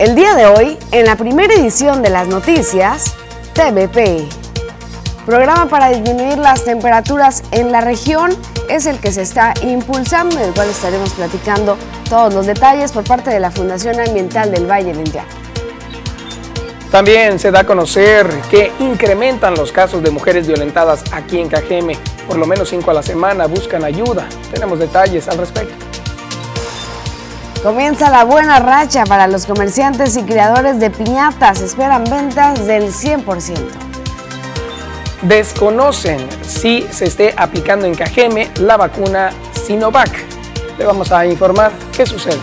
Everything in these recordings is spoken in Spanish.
El día de hoy, en la primera edición de las noticias, TVP. Programa para disminuir las temperaturas en la región es el que se está impulsando, del cual estaremos platicando todos los detalles por parte de la Fundación Ambiental del Valle del Llano. También se da a conocer que incrementan los casos de mujeres violentadas aquí en Cajeme. Por lo menos cinco a la semana buscan ayuda. Tenemos detalles al respecto. Comienza la buena racha para los comerciantes y criadores de piñatas. Esperan ventas del 100%. Desconocen si se esté aplicando en Cajeme la vacuna Sinovac. Le vamos a informar qué sucede.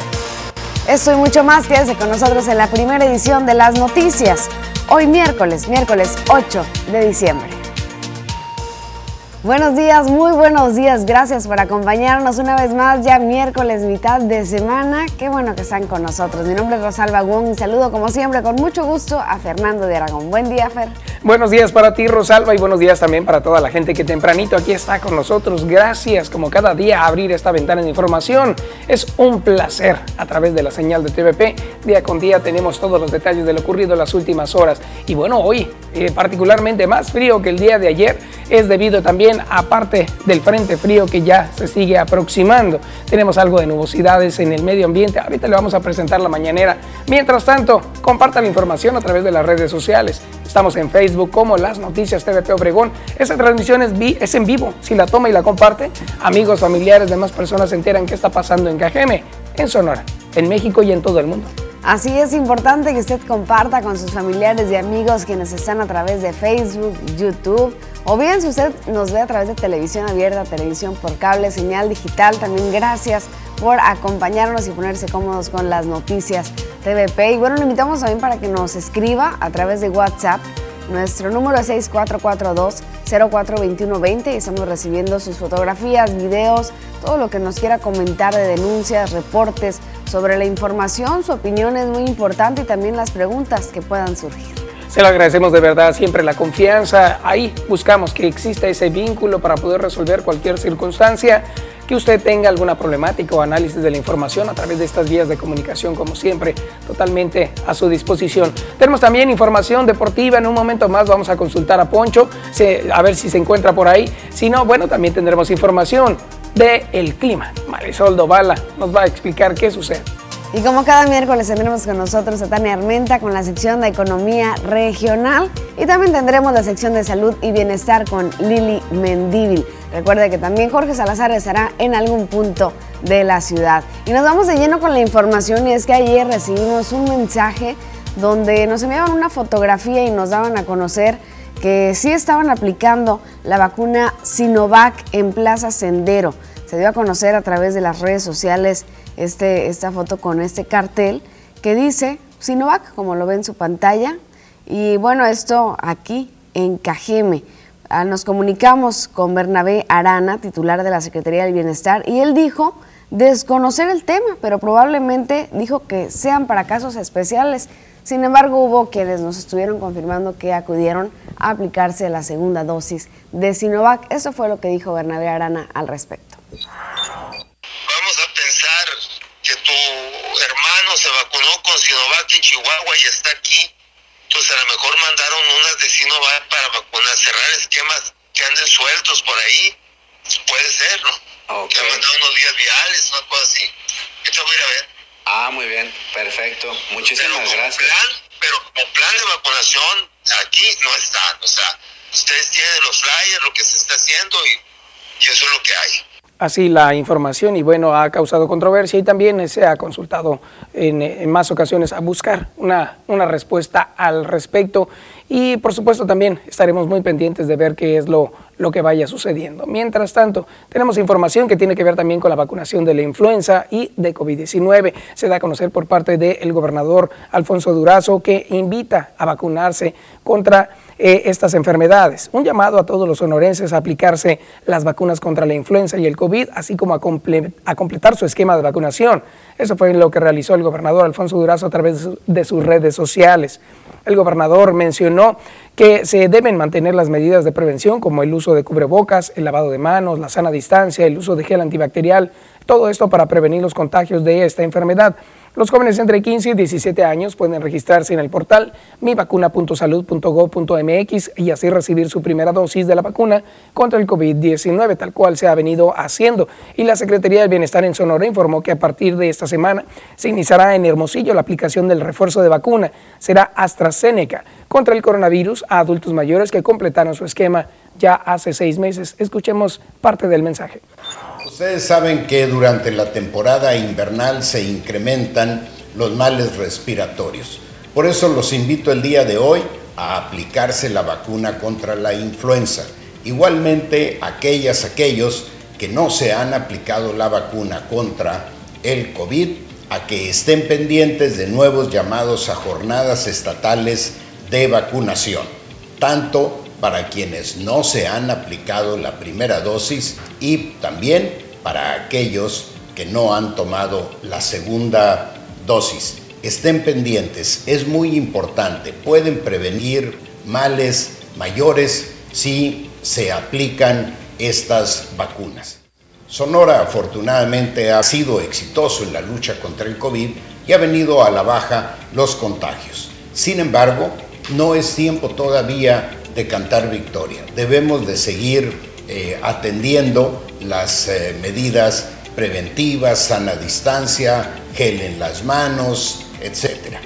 Esto y mucho más, quédese con nosotros en la primera edición de las noticias. Hoy miércoles, miércoles 8 de diciembre. Buenos días, muy buenos días. Gracias por acompañarnos una vez más, ya miércoles, mitad de semana. Qué bueno que están con nosotros. Mi nombre es Rosalba Wong y saludo como siempre con mucho gusto a Fernando de Aragón. Buen día, Fer. Buenos días para ti, Rosalba, y buenos días también para toda la gente que tempranito aquí está con nosotros. Gracias, como cada día, a abrir esta ventana de información. Es un placer a través de la señal de TVP. Día con día tenemos todos los detalles de lo ocurrido en las últimas horas. Y bueno, hoy, eh, particularmente más frío que el día de ayer, es debido también aparte del frente frío que ya se sigue aproximando. Tenemos algo de nubosidades en el medio ambiente. Ahorita le vamos a presentar la mañanera. Mientras tanto, comparta la información a través de las redes sociales. Estamos en Facebook como Las Noticias TVP Obregón. Esta transmisión es, en vivo. Si la toma y la comparte, amigos, familiares, demás personas se enteran qué está pasando en Cajeme, en Sonora, en México y en todo el mundo. Así es importante que usted comparta con sus familiares y amigos quienes están a través de Facebook, YouTube o bien si usted nos ve a través de televisión abierta, televisión por cable, señal digital, también gracias por acompañarnos y ponerse cómodos con las noticias TVP. Y bueno, lo invitamos también para que nos escriba a través de WhatsApp. Nuestro número es 6442-042120 y estamos recibiendo sus fotografías, videos, todo lo que nos quiera comentar de denuncias, reportes sobre la información. Su opinión es muy importante y también las preguntas que puedan surgir. Se lo agradecemos de verdad siempre la confianza. Ahí buscamos que exista ese vínculo para poder resolver cualquier circunstancia que usted tenga alguna problemática o análisis de la información a través de estas vías de comunicación, como siempre, totalmente a su disposición. Tenemos también información deportiva, en un momento más vamos a consultar a Poncho, a ver si se encuentra por ahí. Si no, bueno, también tendremos información del el clima. Marisol Dovala nos va a explicar qué sucede. Y como cada miércoles tendremos con nosotros a Tania Armenta con la sección de Economía Regional y también tendremos la sección de Salud y Bienestar con Lili Mendíbil. Recuerde que también Jorge Salazar estará en algún punto de la ciudad. Y nos vamos de lleno con la información y es que ayer recibimos un mensaje donde nos enviaban una fotografía y nos daban a conocer que sí estaban aplicando la vacuna Sinovac en Plaza Sendero. Se dio a conocer a través de las redes sociales este, esta foto con este cartel que dice Sinovac, como lo ve en su pantalla. Y bueno, esto aquí en Cajeme. Ah, nos comunicamos con Bernabé Arana, titular de la Secretaría del Bienestar, y él dijo desconocer el tema, pero probablemente dijo que sean para casos especiales. Sin embargo, hubo quienes nos estuvieron confirmando que acudieron a aplicarse la segunda dosis de Sinovac. Eso fue lo que dijo Bernabé Arana al respecto tu hermano se vacunó con Sinovac en Chihuahua y está aquí, entonces a lo mejor mandaron unas de Sinovac para vacunar, cerrar esquemas que anden sueltos por ahí, puede ser, ¿no? Que han mandado unos días viales, una cosa así. Esto voy a ir a ver. Ah, muy bien, perfecto. Muchísimas gracias. pero como plan de vacunación, aquí no está. O sea, ustedes tienen los flyers, lo que se está haciendo y, y eso es lo que hay así la información y bueno, ha causado controversia y también se ha consultado en, más ocasiones a buscar una, una, respuesta al respecto y por supuesto también estaremos muy pendientes de ver qué es lo, lo que vaya sucediendo. Mientras tanto, tenemos información que tiene que ver también con la vacunación de la influenza y de COVID-19. Se da a conocer por parte del gobernador Alfonso Durazo que invita a vacunarse contra eh, estas enfermedades. Un llamado a todos los sonorenses a aplicarse las vacunas contra la influenza y el COVID, así como a, a completar su esquema de vacunación. Eso fue lo que realizó el gobernador Alfonso Durazo a través de sus redes sociales. El gobernador mencionó que se deben mantener las medidas de prevención como el uso de cubrebocas, el lavado de manos, la sana distancia, el uso de gel antibacterial, todo esto para prevenir los contagios de esta enfermedad. Los jóvenes entre 15 y 17 años pueden registrarse en el portal mivacuna.salud.gov.mx y así recibir su primera dosis de la vacuna contra el COVID-19, tal cual se ha venido haciendo. Y la Secretaría del Bienestar en Sonora informó que a partir de esta semana se iniciará en Hermosillo la aplicación del refuerzo de vacuna. Será AstraZeneca contra el coronavirus a adultos mayores que completaron su esquema ya hace seis meses. Escuchemos parte del mensaje. Ustedes saben que durante la temporada invernal se incrementan los males respiratorios. Por eso los invito el día de hoy a aplicarse la vacuna contra la influenza. Igualmente, aquellas, aquellos que no se han aplicado la vacuna contra el COVID, a que estén pendientes de nuevos llamados a jornadas estatales de vacunación, tanto para quienes no se han aplicado la primera dosis y también para aquellos que no han tomado la segunda dosis. Estén pendientes, es muy importante, pueden prevenir males mayores si se aplican estas vacunas. Sonora afortunadamente ha sido exitoso en la lucha contra el COVID y ha venido a la baja los contagios. Sin embargo, no es tiempo todavía de cantar victoria. Debemos de seguir eh, atendiendo las eh, medidas preventivas, sana distancia, gel en las manos, etc.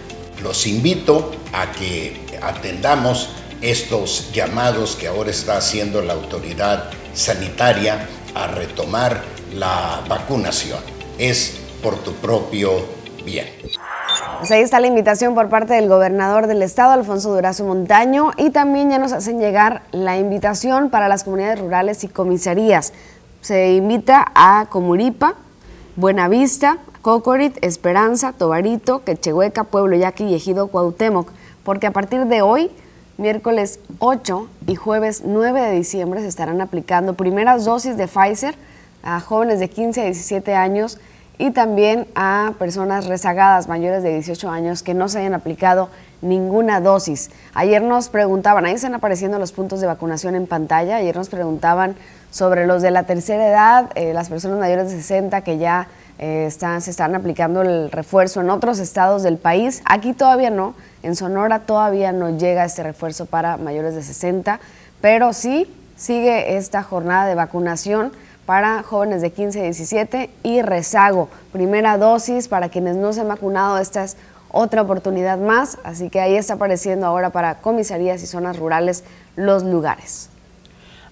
Los invito a que atendamos estos llamados que ahora está haciendo la autoridad sanitaria a retomar la vacunación. Es por tu propio bien. Pues ahí está la invitación por parte del gobernador del estado, Alfonso Durazo Montaño, y también ya nos hacen llegar la invitación para las comunidades rurales y comisarías. Se invita a Comuripa, Buenavista, Cocorit, Esperanza, Tobarito, Quechehueca, Pueblo Yaqui y Ejido Cuauhtémoc, porque a partir de hoy, miércoles 8 y jueves 9 de diciembre, se estarán aplicando primeras dosis de Pfizer a jóvenes de 15 a 17 años y también a personas rezagadas mayores de 18 años que no se hayan aplicado ninguna dosis. Ayer nos preguntaban, ahí están apareciendo los puntos de vacunación en pantalla, ayer nos preguntaban sobre los de la tercera edad, eh, las personas mayores de 60 que ya eh, están, se están aplicando el refuerzo en otros estados del país. Aquí todavía no, en Sonora todavía no llega este refuerzo para mayores de 60, pero sí sigue esta jornada de vacunación para jóvenes de 15 a 17 y rezago. Primera dosis para quienes no se han vacunado, esta es otra oportunidad más, así que ahí está apareciendo ahora para comisarías y zonas rurales los lugares.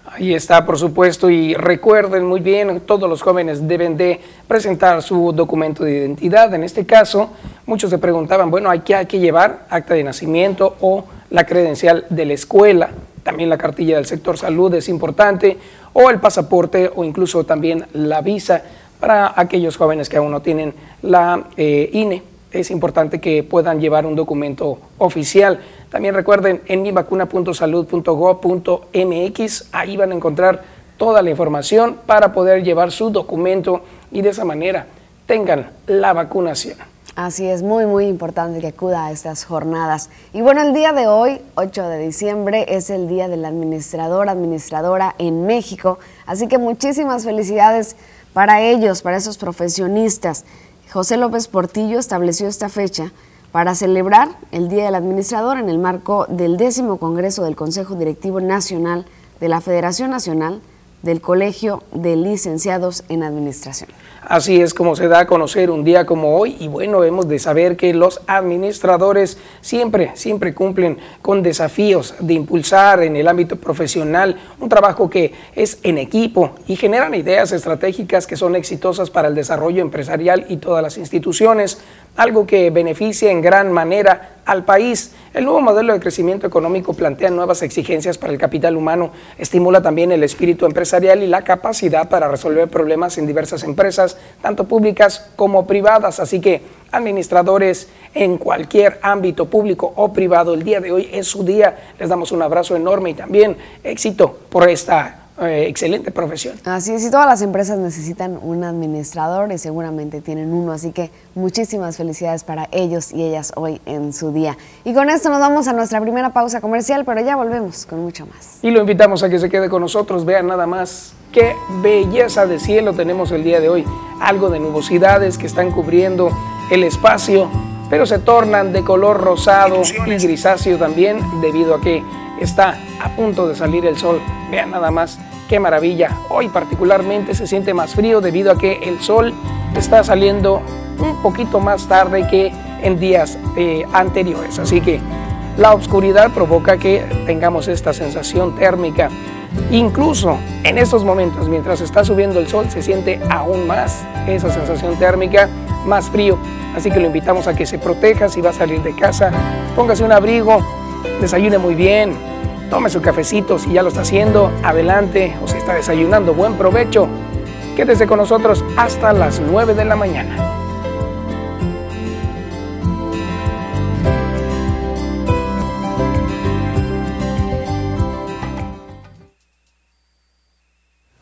Ahí está, por supuesto, y recuerden muy bien, todos los jóvenes deben de presentar su documento de identidad. En este caso, muchos se preguntaban, bueno, ¿hay que, hay que llevar acta de nacimiento o la credencial de la escuela? También la cartilla del sector salud es importante, o el pasaporte o incluso también la visa para aquellos jóvenes que aún no tienen la eh, INE. Es importante que puedan llevar un documento oficial. También recuerden en mivacuna.salud.gov.mx, ahí van a encontrar toda la información para poder llevar su documento y de esa manera tengan la vacunación. Así es, muy, muy importante que acuda a estas jornadas. Y bueno, el día de hoy, 8 de diciembre, es el Día del Administrador, Administradora en México. Así que muchísimas felicidades para ellos, para esos profesionistas. José López Portillo estableció esta fecha para celebrar el Día del Administrador en el marco del décimo Congreso del Consejo Directivo Nacional de la Federación Nacional del Colegio de Licenciados en Administración. Así es como se da a conocer un día como hoy y bueno, hemos de saber que los administradores siempre, siempre cumplen con desafíos de impulsar en el ámbito profesional un trabajo que es en equipo y generan ideas estratégicas que son exitosas para el desarrollo empresarial y todas las instituciones, algo que beneficia en gran manera al país. El nuevo modelo de crecimiento económico plantea nuevas exigencias para el capital humano, estimula también el espíritu empresarial y la capacidad para resolver problemas en diversas empresas, tanto públicas como privadas. Así que administradores en cualquier ámbito público o privado, el día de hoy es su día. Les damos un abrazo enorme y también éxito por esta eh, excelente profesión. Así es, y todas las empresas necesitan un administrador y seguramente tienen uno, así que muchísimas felicidades para ellos y ellas hoy en su día. Y con esto nos vamos a nuestra primera pausa comercial, pero ya volvemos con mucho más. Y lo invitamos a que se quede con nosotros, vean nada más qué belleza de cielo tenemos el día de hoy, algo de nubosidades que están cubriendo el espacio, pero se tornan de color rosado y grisáceo también debido a que está a punto de salir el sol. Vean nada más qué maravilla. Hoy particularmente se siente más frío debido a que el sol está saliendo un poquito más tarde que en días eh, anteriores. Así que la oscuridad provoca que tengamos esta sensación térmica. Incluso en estos momentos, mientras está subiendo el sol, se siente aún más esa sensación térmica, más frío. Así que lo invitamos a que se proteja si va a salir de casa, póngase un abrigo, desayune muy bien, tome su cafecito si ya lo está haciendo, adelante, o si está desayunando, buen provecho. Quédese con nosotros hasta las 9 de la mañana.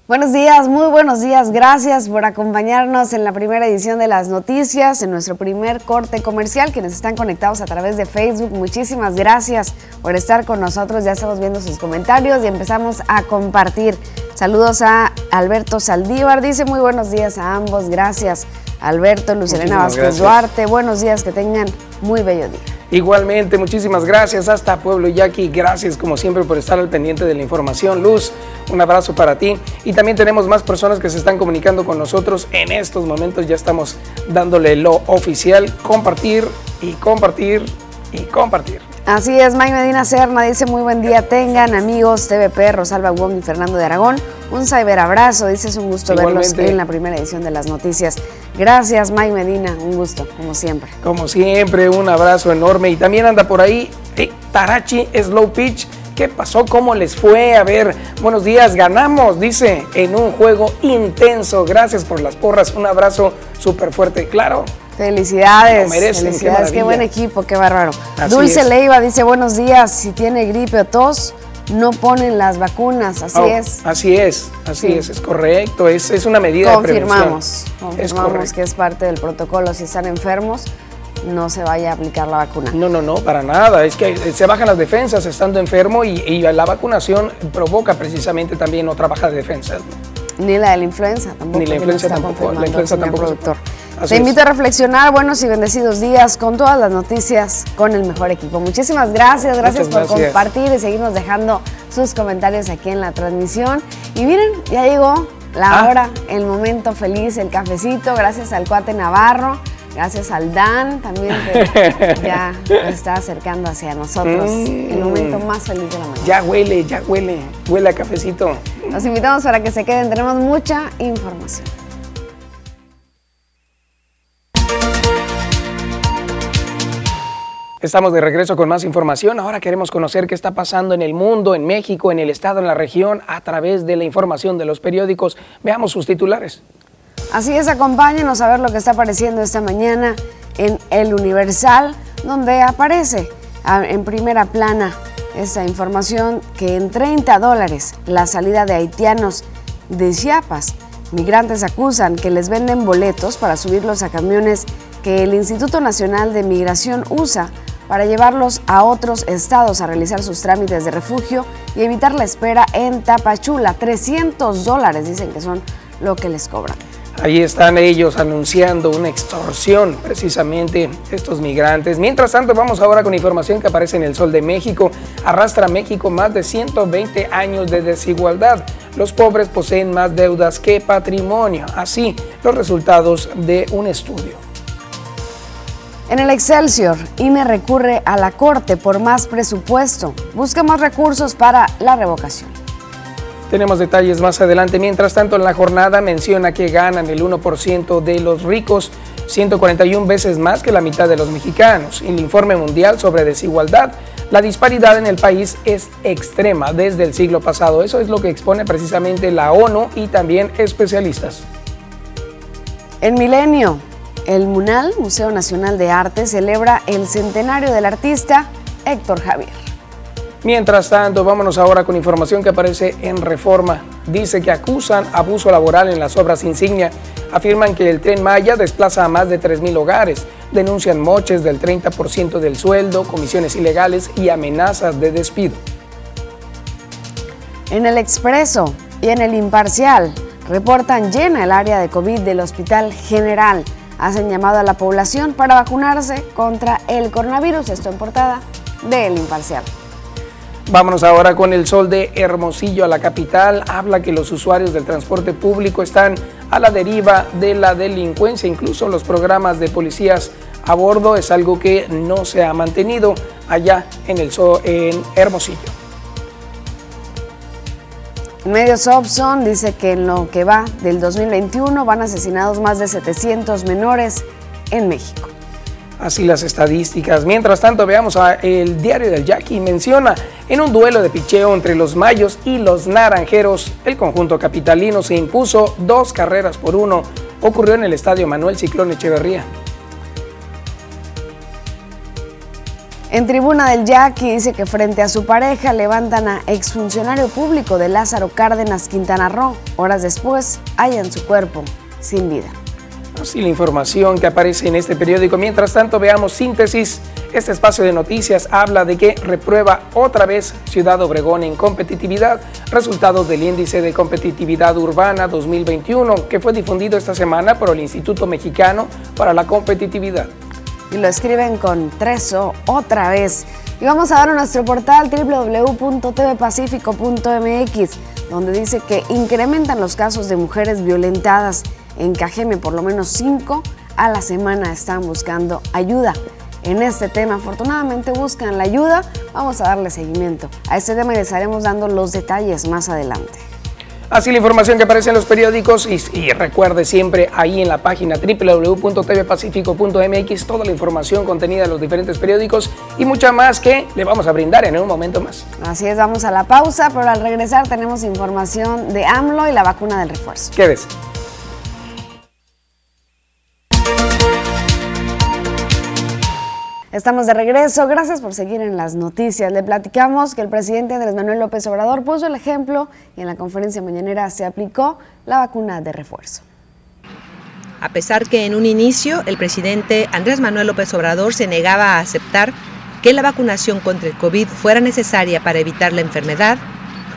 Buenos días, muy buenos días. Gracias por acompañarnos en la primera edición de las noticias, en nuestro primer corte comercial. Quienes están conectados a través de Facebook, muchísimas gracias por estar con nosotros. Ya estamos viendo sus comentarios y empezamos a compartir. Saludos a Alberto Saldívar. Dice muy buenos días a ambos. Gracias, Alberto, Lucelena Vázquez Duarte. Buenos días, que tengan muy bello día. Igualmente, muchísimas gracias hasta Pueblo Yaqui. Gracias como siempre por estar al pendiente de la información. Luz, un abrazo para ti. Y también tenemos más personas que se están comunicando con nosotros en estos momentos. Ya estamos dándole lo oficial, compartir y compartir y compartir. Así es, Mike Medina Serna dice muy buen día tengan amigos TVP, Rosalba Wong y Fernando de Aragón. Un cyberabrazo, dice es un gusto verlos en la primera edición de las noticias. Gracias Mike Medina, un gusto, como siempre. Como siempre, un abrazo enorme. Y también anda por ahí eh, Tarachi Slow Pitch. ¿Qué pasó? ¿Cómo les fue? A ver, buenos días, ganamos, dice, en un juego intenso. Gracias por las porras, un abrazo súper fuerte, claro. Felicidades. felicidades, qué, buen equipo, qué bárbaro. Dulce Leiva dice buenos días, si tiene gripe o tos, no ponen las vacunas, así oh, es. Así es, así es, es correcto, es, es una medida de prevención. Confirmamos que es parte del protocolo, si están enfermos, no se vaya a aplicar la vacuna. No, no, no, para nada. Es que se bajan las defensas estando enfermo y, la vacunación provoca precisamente también otra baja de defensas. Ni la de la influenza tampoco. Ni la influenza tampoco. La influenza tampoco. Te invito a reflexionar buenos y bendecidos días con todas las noticias con el mejor equipo. Muchísimas gracias, gracias por compartir y seguirnos dejando sus comentarios aquí en la transmisión. Y miren, ya llegó la ah. hora, el momento feliz, el cafecito, gracias al cuate Navarro. Gracias al Dan también que ya está acercando hacia nosotros mm. el momento más feliz de la mañana. Ya huele, ya huele, huele a cafecito. Los invitamos para que se queden, tenemos mucha información. Estamos de regreso con más información. Ahora queremos conocer qué está pasando en el mundo, en México, en el estado, en la región, a través de la información de los periódicos. Veamos sus titulares. Así es, acompáñenos a ver lo que está apareciendo esta mañana en El Universal, donde aparece en primera plana esta información que en 30 dólares la salida de haitianos de Chiapas. Migrantes acusan que les venden boletos para subirlos a camiones que el Instituto Nacional de Migración usa para llevarlos a otros estados a realizar sus trámites de refugio y evitar la espera en Tapachula. 300 dólares dicen que son lo que les cobran. Ahí están ellos anunciando una extorsión, precisamente estos migrantes. Mientras tanto, vamos ahora con información que aparece en el Sol de México. Arrastra México más de 120 años de desigualdad. Los pobres poseen más deudas que patrimonio. Así, los resultados de un estudio. En el Excelsior, INE recurre a la Corte por más presupuesto. Busca más recursos para la revocación. Tenemos detalles más adelante. Mientras tanto, en la jornada menciona que ganan el 1% de los ricos, 141 veces más que la mitad de los mexicanos. En el informe mundial sobre desigualdad, la disparidad en el país es extrema desde el siglo pasado. Eso es lo que expone precisamente la ONU y también especialistas. En Milenio, el MUNAL, Museo Nacional de Arte, celebra el centenario del artista Héctor Javier. Mientras tanto, vámonos ahora con información que aparece en Reforma. dice que acusan abuso laboral en las obras insignia. Afirman que el tren Maya desplaza a más de 3.000 hogares. Denuncian moches del 30% del sueldo, comisiones ilegales y amenazas de despido. En el Expreso y en el Imparcial reportan llena el área de COVID del Hospital General. Hacen llamado a la población para vacunarse contra el coronavirus. Esto en portada del Imparcial. Vámonos ahora con el sol de Hermosillo a la capital. Habla que los usuarios del transporte público están a la deriva de la delincuencia. Incluso los programas de policías a bordo es algo que no se ha mantenido allá en el sol en Hermosillo. Medios Opson dice que en lo que va del 2021 van asesinados más de 700 menores en México así las estadísticas. Mientras tanto, veamos a el diario del Jackie. Menciona en un duelo de picheo entre los mayos y los naranjeros, el conjunto capitalino se impuso dos carreras por uno. Ocurrió en el estadio Manuel Ciclón Echeverría. En tribuna del Jackie dice que frente a su pareja levantan a exfuncionario público de Lázaro Cárdenas Quintana Roo. Horas después hallan su cuerpo sin vida. Así la información que aparece en este periódico. Mientras tanto, veamos síntesis. Este espacio de noticias habla de que reprueba otra vez Ciudad Obregón en competitividad, resultados del índice de competitividad urbana 2021 que fue difundido esta semana por el Instituto Mexicano para la Competitividad. Y lo escriben con treso otra vez. Y vamos a ver a nuestro portal www.tvpacifico.mx, donde dice que incrementan los casos de mujeres violentadas en Cajeme, por lo menos cinco a la semana están buscando ayuda en este tema. Afortunadamente buscan la ayuda. Vamos a darle seguimiento a este tema y les estaremos dando los detalles más adelante. Así la información que aparece en los periódicos y, y, recuerde siempre ahí en la página www.tvpacifico.mx toda la información contenida en los diferentes periódicos y mucha más que le vamos a brindar en un momento más. Así es, vamos a la pausa, pero al regresar tenemos información de AMLO y la vacuna del refuerzo. Quédese. Estamos de regreso, gracias por seguir en las noticias. Le platicamos que el presidente Andrés Manuel López Obrador puso el ejemplo y en la conferencia mañanera se aplicó la vacuna de refuerzo. A pesar que en un inicio el presidente Andrés Manuel López Obrador se negaba a aceptar que la vacunación contra el COVID fuera necesaria para evitar la enfermedad,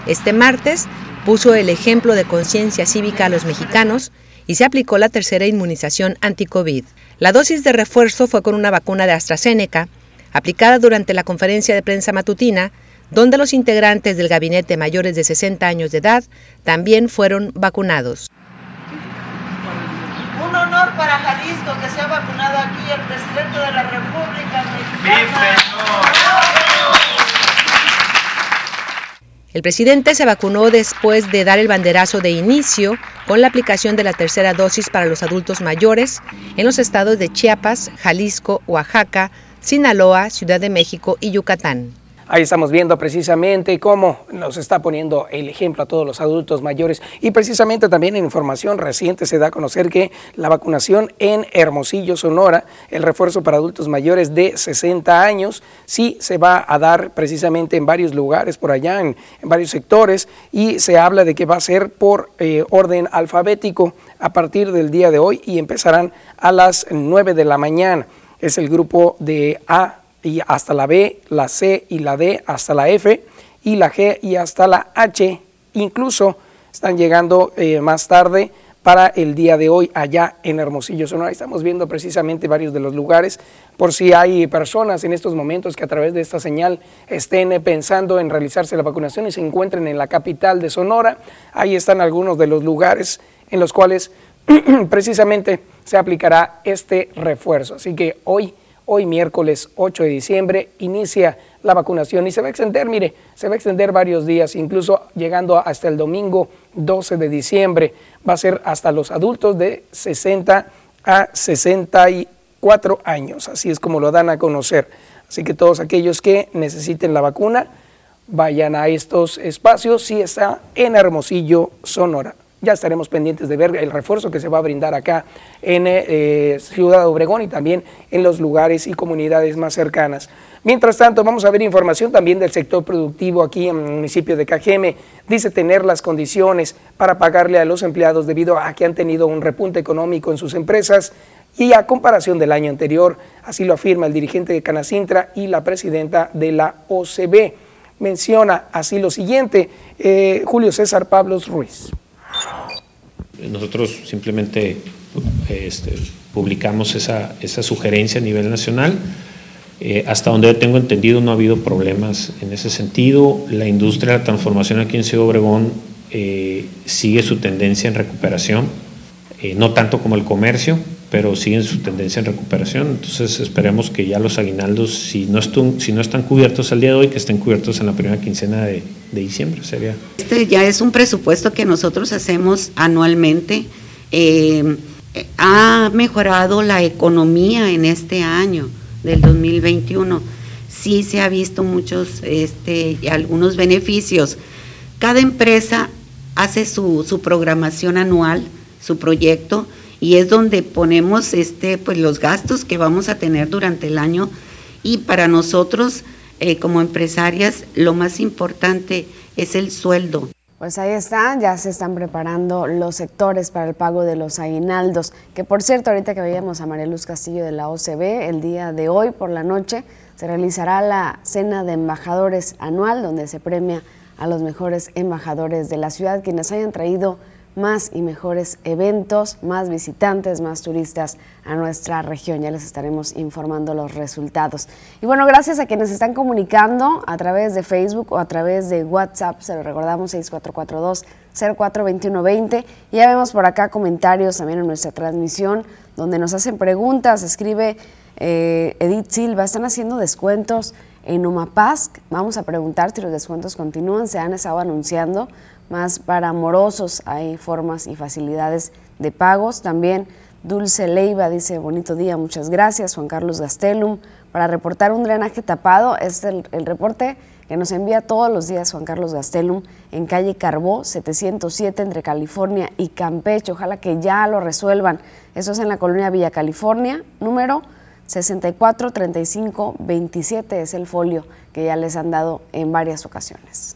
este martes puso el ejemplo de conciencia cívica a los mexicanos y se aplicó la tercera inmunización anti-COVID. La dosis de refuerzo fue con una vacuna de AstraZeneca, aplicada durante la conferencia de prensa matutina, donde los integrantes del gabinete mayores de 60 años de edad también fueron vacunados. Un honor para Jalisco que se ha vacunado aquí el presidente de la República Mexicana. El presidente se vacunó después de dar el banderazo de inicio con la aplicación de la tercera dosis para los adultos mayores en los estados de Chiapas, Jalisco, Oaxaca, Sinaloa, Ciudad de México y Yucatán. Ahí estamos viendo precisamente cómo nos está poniendo el ejemplo a todos los adultos mayores y precisamente también en información reciente se da a conocer que la vacunación en Hermosillo, Sonora, el refuerzo para adultos mayores de 60 años, sí se va a dar precisamente en varios lugares por allá, en, varios sectores y se habla de que va a ser por eh, orden alfabético a partir del día de hoy y empezarán a las 9 de la mañana. Es el grupo de A y hasta la B, la C y la D, hasta la F y la G y hasta la H. Incluso están llegando eh, más tarde para el día de hoy allá en Hermosillo, Sonora. Estamos viendo precisamente varios de los lugares por si hay personas en estos momentos que a través de esta señal estén pensando en realizarse la vacunación y se encuentren en la capital de Sonora. Ahí están algunos de los lugares en los cuales precisamente se aplicará este refuerzo. Así que hoy Hoy miércoles 8 de diciembre inicia la vacunación y se va a extender, mire, se va a extender varios días, incluso llegando hasta el domingo 12 de diciembre. Va a ser hasta los adultos de 60 a 64 años, así es como lo dan a conocer. Así que todos aquellos que necesiten la vacuna, vayan a estos espacios si está en Hermosillo, Sonora ya estaremos pendientes de ver el refuerzo que se va a brindar acá en eh, Ciudad Obregón y también en los lugares y comunidades más cercanas. Mientras tanto, vamos a ver información también del sector productivo aquí en el municipio de Cajeme. Dice tener las condiciones para pagarle a los empleados debido a que han tenido un repunte económico en sus empresas y a comparación del año anterior. Así lo afirma el dirigente de Canacintra y la presidenta de la OCB. Menciona así lo siguiente, eh, Julio César Pablos Ruiz. Nosotros simplemente este, publicamos esa, sugerencia a nivel nacional eh, hasta donde yo tengo entendido no ha habido problemas en ese sentido. La industria de la transformación aquí en Ciudad Obregón eh, sigue su tendencia en recuperación, eh, no tanto como el comercio, pero siguen su tendencia en recuperación. Entonces esperemos que ya los aguinaldos, si no, si no están cubiertos al día de hoy, que estén cubiertos en la primera quincena de, de diciembre. Sería. Este ya es un presupuesto que nosotros hacemos anualmente. ha mejorado la economía en este año del 2021. Sí se ha visto muchos, este, algunos beneficios. Cada empresa hace su, su programación anual, su proyecto, y es donde ponemos este, pues, los gastos que vamos a tener durante el año. Y para nosotros, eh, como empresarias, lo más importante es el sueldo. Pues ahí está, ya se están preparando los sectores para el pago de los aguinaldos, que por cierto, ahorita que veíamos a María Luz Castillo de la OCB, el día de hoy por la noche se realizará la cena de embajadores anual, donde se premia a los mejores embajadores de la ciudad, quienes hayan traído más y mejores eventos, más visitantes, más turistas a nuestra región. Ya les estaremos informando los resultados. Y bueno, gracias a quienes están comunicando a través de Facebook o a través de WhatsApp, se lo recordamos 6442-042120. Y ya vemos por acá comentarios también en nuestra transmisión donde nos hacen preguntas. Escribe eh, Edith Silva, están haciendo descuentos en Omapask. Vamos a preguntar si los descuentos continúan, se han estado anunciando más para morosos hay formas y facilidades de pagos. También Dulce Leiva dice, bonito día, muchas gracias. Juan Carlos Gastelum, para reportar un drenaje tapado, es el, reporte que nos envía todos los días Juan Carlos Gastelum en calle Carbó 707 entre California y Campeche. Ojalá que ya lo resuelvan. Eso es en la colonia Villa California, número 643527 es el folio que ya les han dado en varias ocasiones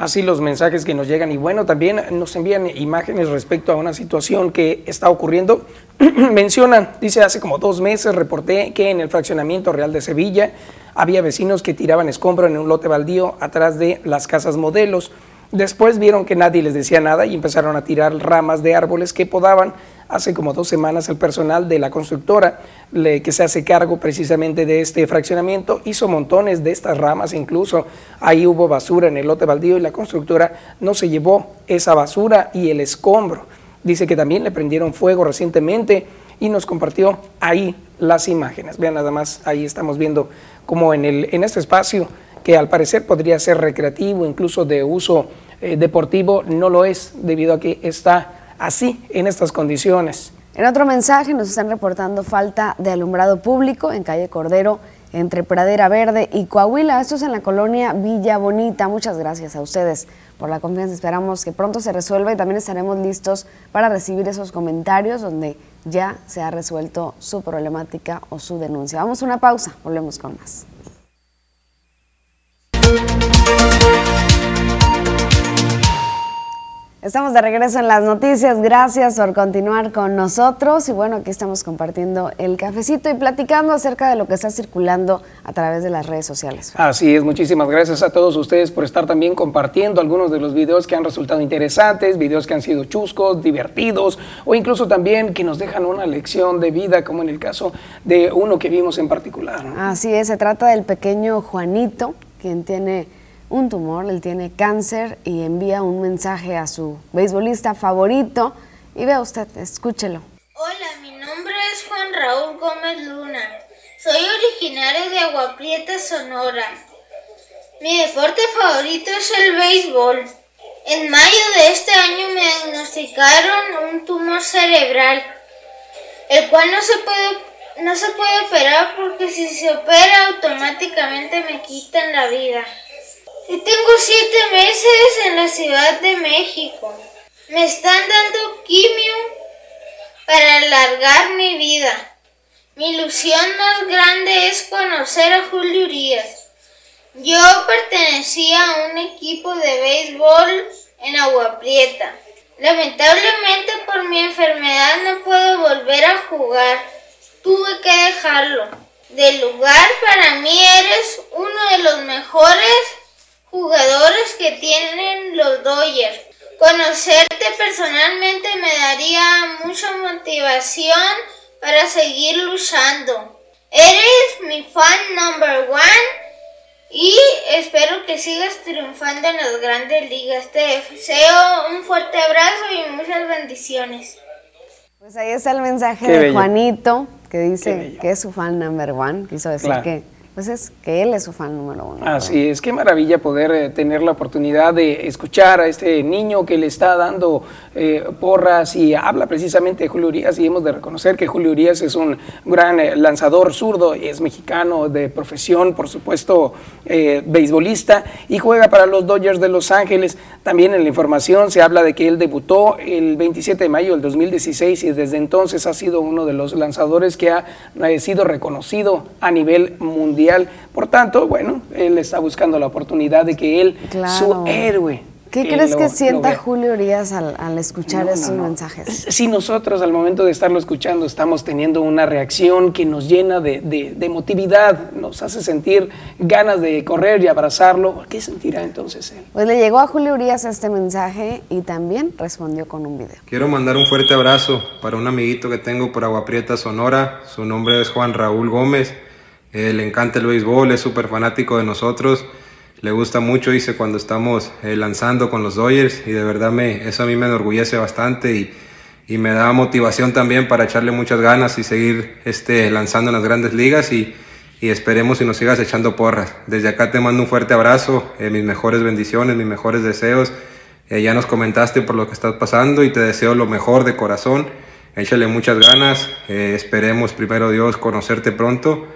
así los mensajes que nos llegan y bueno, también nos envían imágenes respecto a una situación que está ocurriendo. Mencionan, dice, hace como dos meses reporté que en el fraccionamiento real de Sevilla había vecinos que tiraban escombro en un lote baldío atrás de las casas modelos. Después vieron que nadie les decía nada y empezaron a tirar ramas de árboles que podaban. Hace como dos semanas el personal de la constructora que se hace cargo precisamente de este fraccionamiento hizo montones de estas ramas, incluso ahí hubo basura en el lote baldío y la constructora no se llevó esa basura y el escombro. Dice que también le prendieron fuego recientemente y nos compartió ahí las imágenes. Vean nada más, ahí estamos viendo como en, el, en este espacio que al parecer podría ser recreativo, incluso de uso eh, deportivo, no lo es debido a que está así en estas condiciones. En otro mensaje nos están reportando falta de alumbrado público en calle Cordero entre Pradera Verde y Coahuila. Esto es en la colonia Villa Bonita. Muchas gracias a ustedes por la confianza. Esperamos que pronto se resuelva y también estaremos listos para recibir esos comentarios donde ya se ha resuelto su problemática o su denuncia. Vamos a una pausa, volvemos con más. Estamos de regreso en las noticias. Gracias por continuar con nosotros. Y bueno, aquí estamos compartiendo el cafecito y platicando acerca de lo que está circulando a través de las redes sociales. Así es, muchísimas gracias a todos ustedes por estar también compartiendo algunos de los videos que han resultado interesantes, videos que han sido chuscos, divertidos o incluso también que nos dejan una lección de vida, como en el caso de uno que vimos en particular. Así es, se trata del pequeño Juanito, quien tiene un tumor, él tiene cáncer y envía un mensaje a su beisbolista favorito. Y vea usted, escúchelo. Hola, mi nombre es Juan Raúl Gómez Luna. Soy originario de Agua Prieta, Sonora. Mi deporte favorito es el béisbol. En mayo de este año me diagnosticaron un tumor cerebral, el cual no se puede, no se puede operar porque si se opera automáticamente me quitan la vida. Y tengo siete meses en la Ciudad de México. Me están dando quimio para alargar mi vida. Mi ilusión más grande es conocer a Julio Urias. Yo pertenecía a un equipo de béisbol en Agua Prieta. Lamentablemente por mi enfermedad no puedo volver a jugar. Tuve que dejarlo. Del lugar para mí eres uno de los mejores jugadores que tienen los Dodgers. Conocerte personalmente me daría mucha motivación para seguir luchando. Eres mi fan number one y espero que sigas triunfando en las grandes ligas. Te deseo un fuerte abrazo y muchas bendiciones. Pues ahí está el mensaje de Juanito, que dice que es su fan number one. Quiso decir que pues es que él es su fan número uno. Así es, qué maravilla poder eh, tener la oportunidad de escuchar a este niño que le está dando eh, porras y habla precisamente de Julio Urias y hemos de reconocer que Julio Urias es un gran eh, lanzador zurdo, es mexicano de profesión, por supuesto, beisbolista y juega para los Dodgers de Los Ángeles. También en la información se habla de que él debutó el 27 de mayo del 2016 y desde entonces ha sido uno de los lanzadores que ha sido reconocido a nivel mundial por tanto, bueno, él está buscando la oportunidad de que él, su héroe, ¿Qué crees que sienta Julio Urias al, escuchar esos mensajes? Si nosotros al momento de estarlo escuchando estamos teniendo una reacción que nos llena de, de, emotividad, nos hace sentir ganas de correr y abrazarlo, ¿qué sentirá entonces él? Pues le llegó a Julio Urias este mensaje y también respondió con un video. Quiero mandar un fuerte abrazo para un amiguito que tengo por Agua Prieta, Sonora. Su nombre es Juan Raúl Gómez. Eh, le encanta el béisbol, es súper fanático de nosotros. Le gusta mucho, dice, cuando estamos eh, lanzando con los Dodgers y de verdad me, eso a mí me enorgullece bastante y, y, me da motivación también para echarle muchas ganas y seguir este, lanzando en las grandes ligas y, y esperemos y nos sigas echando porras. Desde acá te mando un fuerte abrazo, eh, mis mejores bendiciones, mis mejores deseos. ya nos comentaste por lo que estás pasando y te deseo lo mejor de corazón. Échale muchas ganas, esperemos primero Dios conocerte pronto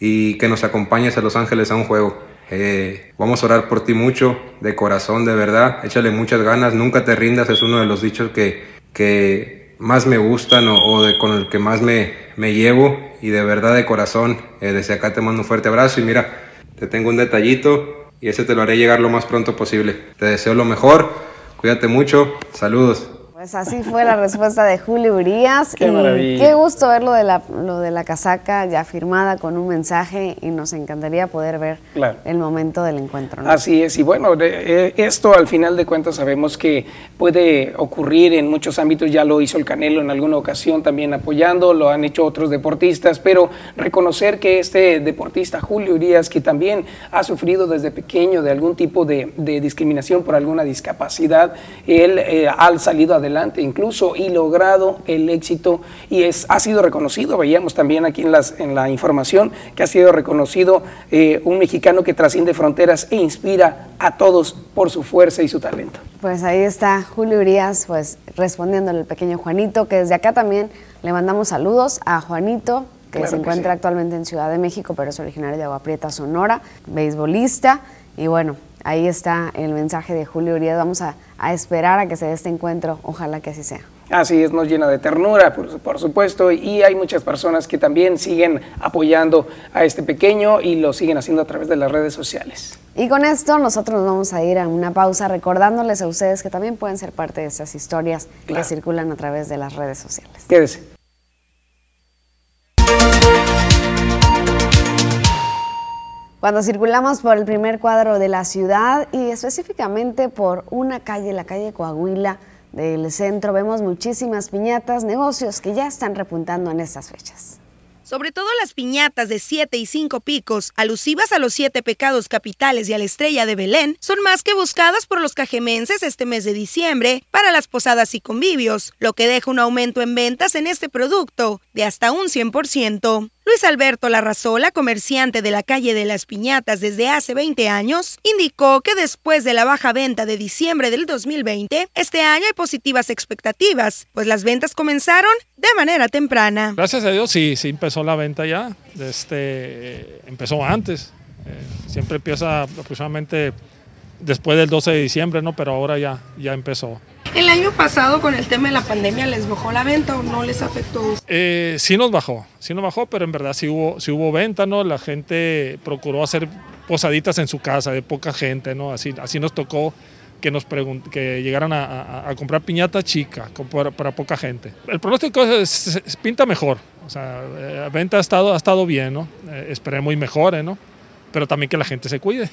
y que nos acompañes a Los Ángeles a un juego. Eh, vamos a orar por ti mucho, de corazón, de verdad. Échale muchas ganas, nunca te rindas, es uno de los dichos que, que más me gustan o, de, con el que más me, me, llevo y de verdad de corazón. Eh, desde acá te mando un fuerte abrazo y mira, te tengo un detallito y ese te lo haré llegar lo más pronto posible. Te deseo lo mejor, cuídate mucho, saludos. Pues así fue la respuesta de Julio Urias. Qué y Qué gusto ver lo de, la, lo de la casaca ya firmada con un mensaje y nos encantaría poder ver el momento del encuentro. Así es, y bueno, eh, esto al final de cuentas sabemos que puede ocurrir en muchos ámbitos, ya lo hizo el Canelo en alguna ocasión también apoyando, lo han hecho otros deportistas, pero reconocer que este deportista Julio Urias, que también ha sufrido desde pequeño de algún tipo de, discriminación por alguna discapacidad, él eh, ha salido adelante adelante incluso y logrado el éxito y es, ha sido reconocido, veíamos también aquí en, las, en la información que ha sido reconocido eh, un mexicano que trasciende fronteras e inspira a todos por su fuerza y su talento. Pues ahí está Julio Urias, pues respondiéndole al pequeño Juanito, que desde acá también le mandamos saludos a Juanito, que se encuentra actualmente en Ciudad de México, pero es originario de Agua Prieta, Sonora, beisbolista. Y bueno, ahí está el mensaje de Julio Urias. Vamos a, esperar a que se dé este encuentro. Ojalá que así sea. Así es, nos llena de ternura, por, supuesto, y hay muchas personas que también siguen apoyando a este pequeño y lo siguen haciendo a través de las redes sociales. Y con esto nosotros vamos a ir a una pausa recordándoles a ustedes que también pueden ser parte de estas historias que circulan a través de las redes sociales. Quédese. Cuando circulamos por el primer cuadro de la ciudad y específicamente por una calle, la calle Coahuila del centro, vemos muchísimas piñatas, negocios que ya están repuntando en estas fechas. Sobre todo las piñatas de siete y cinco picos, alusivas a los siete pecados capitales y a la estrella de Belén, son más que buscadas por los cajemenses este mes de diciembre para las posadas y convivios, lo que deja un aumento en ventas en este producto de hasta un 100%. Luis Alberto Larrazola, comerciante de la calle de las Piñatas desde hace 20 años, indicó que después de la baja venta de diciembre del 2020, este año hay positivas expectativas, pues las ventas comenzaron de manera temprana. Gracias a Dios sí, sí empezó la venta ya, este, empezó antes, eh, siempre empieza aproximadamente después del 12 de diciembre, ¿no? Pero ahora ya, ya empezó. El año pasado con el tema de la pandemia les bajó la venta o no les afectó? Eh, sí nos bajó, sí nos bajó, pero en verdad sí hubo, sí hubo venta, ¿no? La gente procuró hacer posaditas en su casa de poca gente, ¿no? Así, así nos tocó que nos que llegaran a, comprar piñata chica para, poca gente. El pronóstico es, pinta mejor, o sea, la eh, venta ha estado, ha estado bien, ¿no? Eh, esperemos y mejore, ¿no? Pero también que la gente se cuide.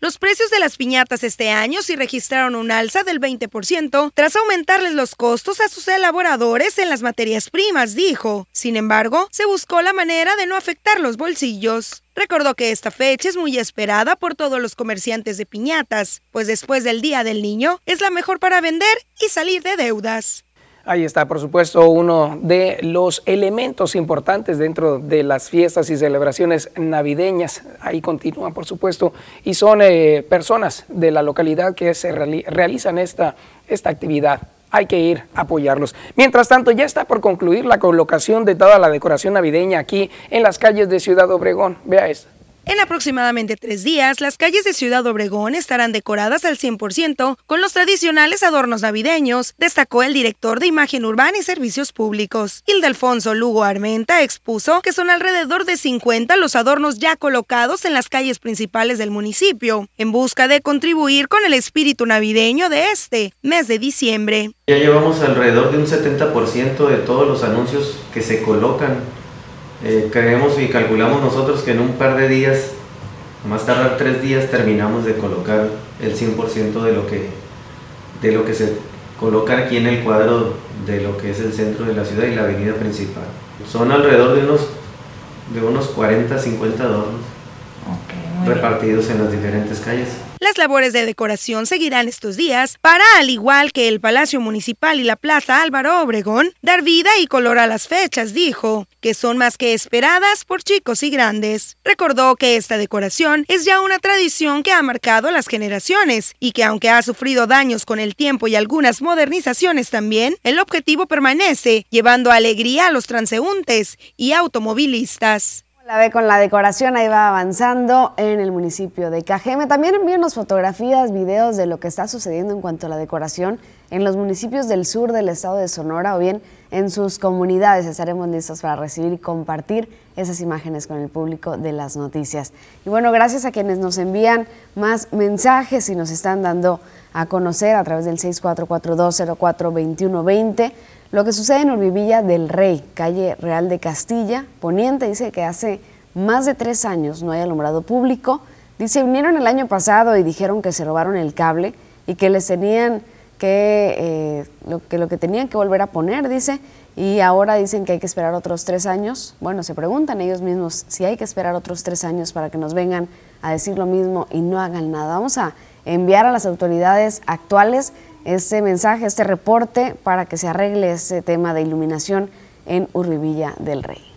Los precios de las piñatas este año sí registraron un alza del 20% tras aumentarles los costos a sus elaboradores en las materias primas, dijo. Sin embargo, se buscó la manera de no afectar los bolsillos. Recordó que esta fecha es muy esperada por todos los comerciantes de piñatas, pues después del Día del Niño es la mejor para vender y salir de deudas. Ahí está, por supuesto, uno de los elementos importantes dentro de las fiestas y celebraciones navideñas. Ahí continúan, por supuesto, y son eh, personas de la localidad que se realizan esta, esta actividad. Hay que ir a apoyarlos. Mientras tanto, ya está por concluir la colocación de toda la decoración navideña aquí en las calles de Ciudad Obregón. Vea esto. En aproximadamente tres días, las calles de Ciudad Obregón estarán decoradas al 100% con los tradicionales adornos navideños, destacó el director de Imagen Urbana y Servicios Públicos. Ildefonso Lugo Armenta expuso que son alrededor de 50 los adornos ya colocados en las calles principales del municipio, en busca de contribuir con el espíritu navideño de este mes de diciembre. Ya llevamos alrededor de un 70% de todos los anuncios que se colocan eh, creemos y calculamos nosotros que en un par de días, más tardar tres días, terminamos de colocar el 100% de lo, que, de lo que se coloca aquí en el cuadro de lo que es el centro de la ciudad y la avenida principal. Son alrededor de unos, de unos 40, 50 adornos repartidos en las diferentes calles. Las labores de decoración seguirán estos días para, al igual que el Palacio Municipal y la Plaza Álvaro Obregón, dar vida y color a las fechas, dijo, que son más que esperadas por chicos y grandes. Recordó que esta decoración es ya una tradición que ha marcado las generaciones y que aunque ha sufrido daños con el tiempo y algunas modernizaciones también, el objetivo permanece, llevando alegría a los transeúntes y automovilistas. La ve con la decoración, ahí va avanzando en el municipio de Cajeme. También envíenos fotografías, videos de lo que está sucediendo en cuanto a la decoración en los municipios del sur del estado de Sonora o bien en sus comunidades. Estaremos listos para recibir y compartir esas imágenes con el público de las noticias. Y bueno, gracias a quienes nos envían más mensajes y nos están dando a conocer a través del 6442042120 lo que sucede en Urbivilla del Rey, calle Real de Castilla, Poniente, dice que hace más de tres años no hay alumbrado público. Dice, vinieron el año pasado y dijeron que se robaron el cable y que les tenían que, eh, que lo que tenían que volver a poner, dice, y ahora dicen que hay que esperar otros tres años. Bueno, se preguntan ellos mismos si hay que esperar otros tres años para que nos vengan a decir lo mismo y no hagan nada. Vamos a enviar a las autoridades actuales este mensaje, este reporte para que se arregle ese tema de iluminación en Urbivilla del Rey.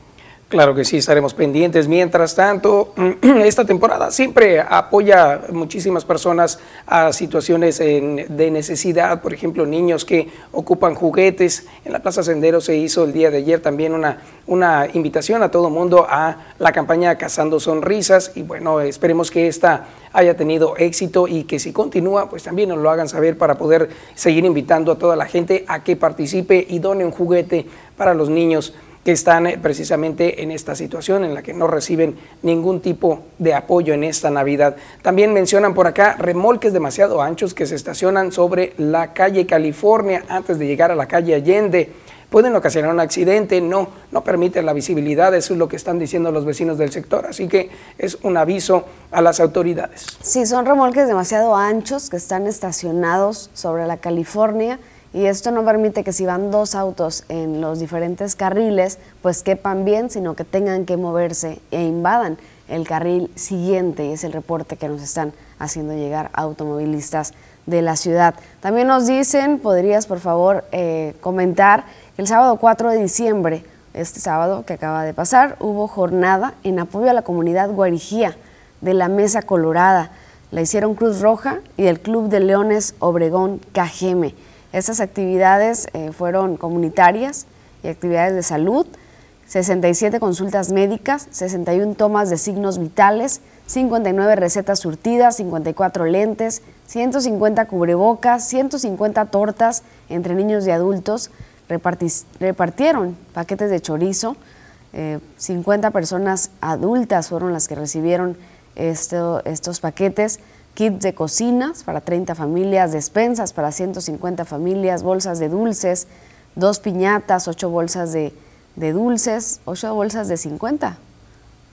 Claro que sí, estaremos pendientes. Mientras tanto, esta temporada siempre apoya muchísimas personas a situaciones de necesidad, por ejemplo, niños que ocupan juguetes. En la Plaza Sendero se hizo el día de ayer también una, una invitación a todo mundo a la campaña Cazando Sonrisas y bueno, esperemos que esta haya tenido éxito y que si continúa, pues también nos lo hagan saber para poder seguir invitando a toda la gente a que participe y done un juguete para los niños que están eh, precisamente en esta situación en la que no reciben ningún tipo de apoyo en esta Navidad. También mencionan por acá remolques demasiado anchos que se estacionan sobre la calle California antes de llegar a la calle Allende. Pueden ocasionar un accidente, no, no permiten la visibilidad, eso es lo que están diciendo los vecinos del sector, así que es un aviso a las autoridades. Sí, son remolques demasiado anchos que están estacionados sobre la California y esto no permite que si van dos autos en los diferentes carriles, pues quepan bien, sino que tengan que moverse e invadan el carril siguiente y es el reporte que nos están haciendo llegar automovilistas de la ciudad. También nos dicen, podrías por favor eh, comentar, el sábado 4 de diciembre, este sábado que acaba de pasar, hubo jornada en apoyo a la comunidad guarijía de la Mesa Colorada. La hicieron Cruz Roja y el Club de Leones Obregón Cajeme. Estas actividades eh, fueron comunitarias y actividades de salud. 67 consultas médicas, 61 tomas de signos vitales, 59 recetas surtidas, 54 lentes, 150 cubrebocas, 150 tortas entre niños y adultos. repartieron paquetes de chorizo. 50 eh, personas adultas fueron las que recibieron estos paquetes. Kits de cocinas para 30 familias, despensas para 150 familias, bolsas de dulces, dos piñatas, ocho bolsas de, de dulces, ocho bolsas de 50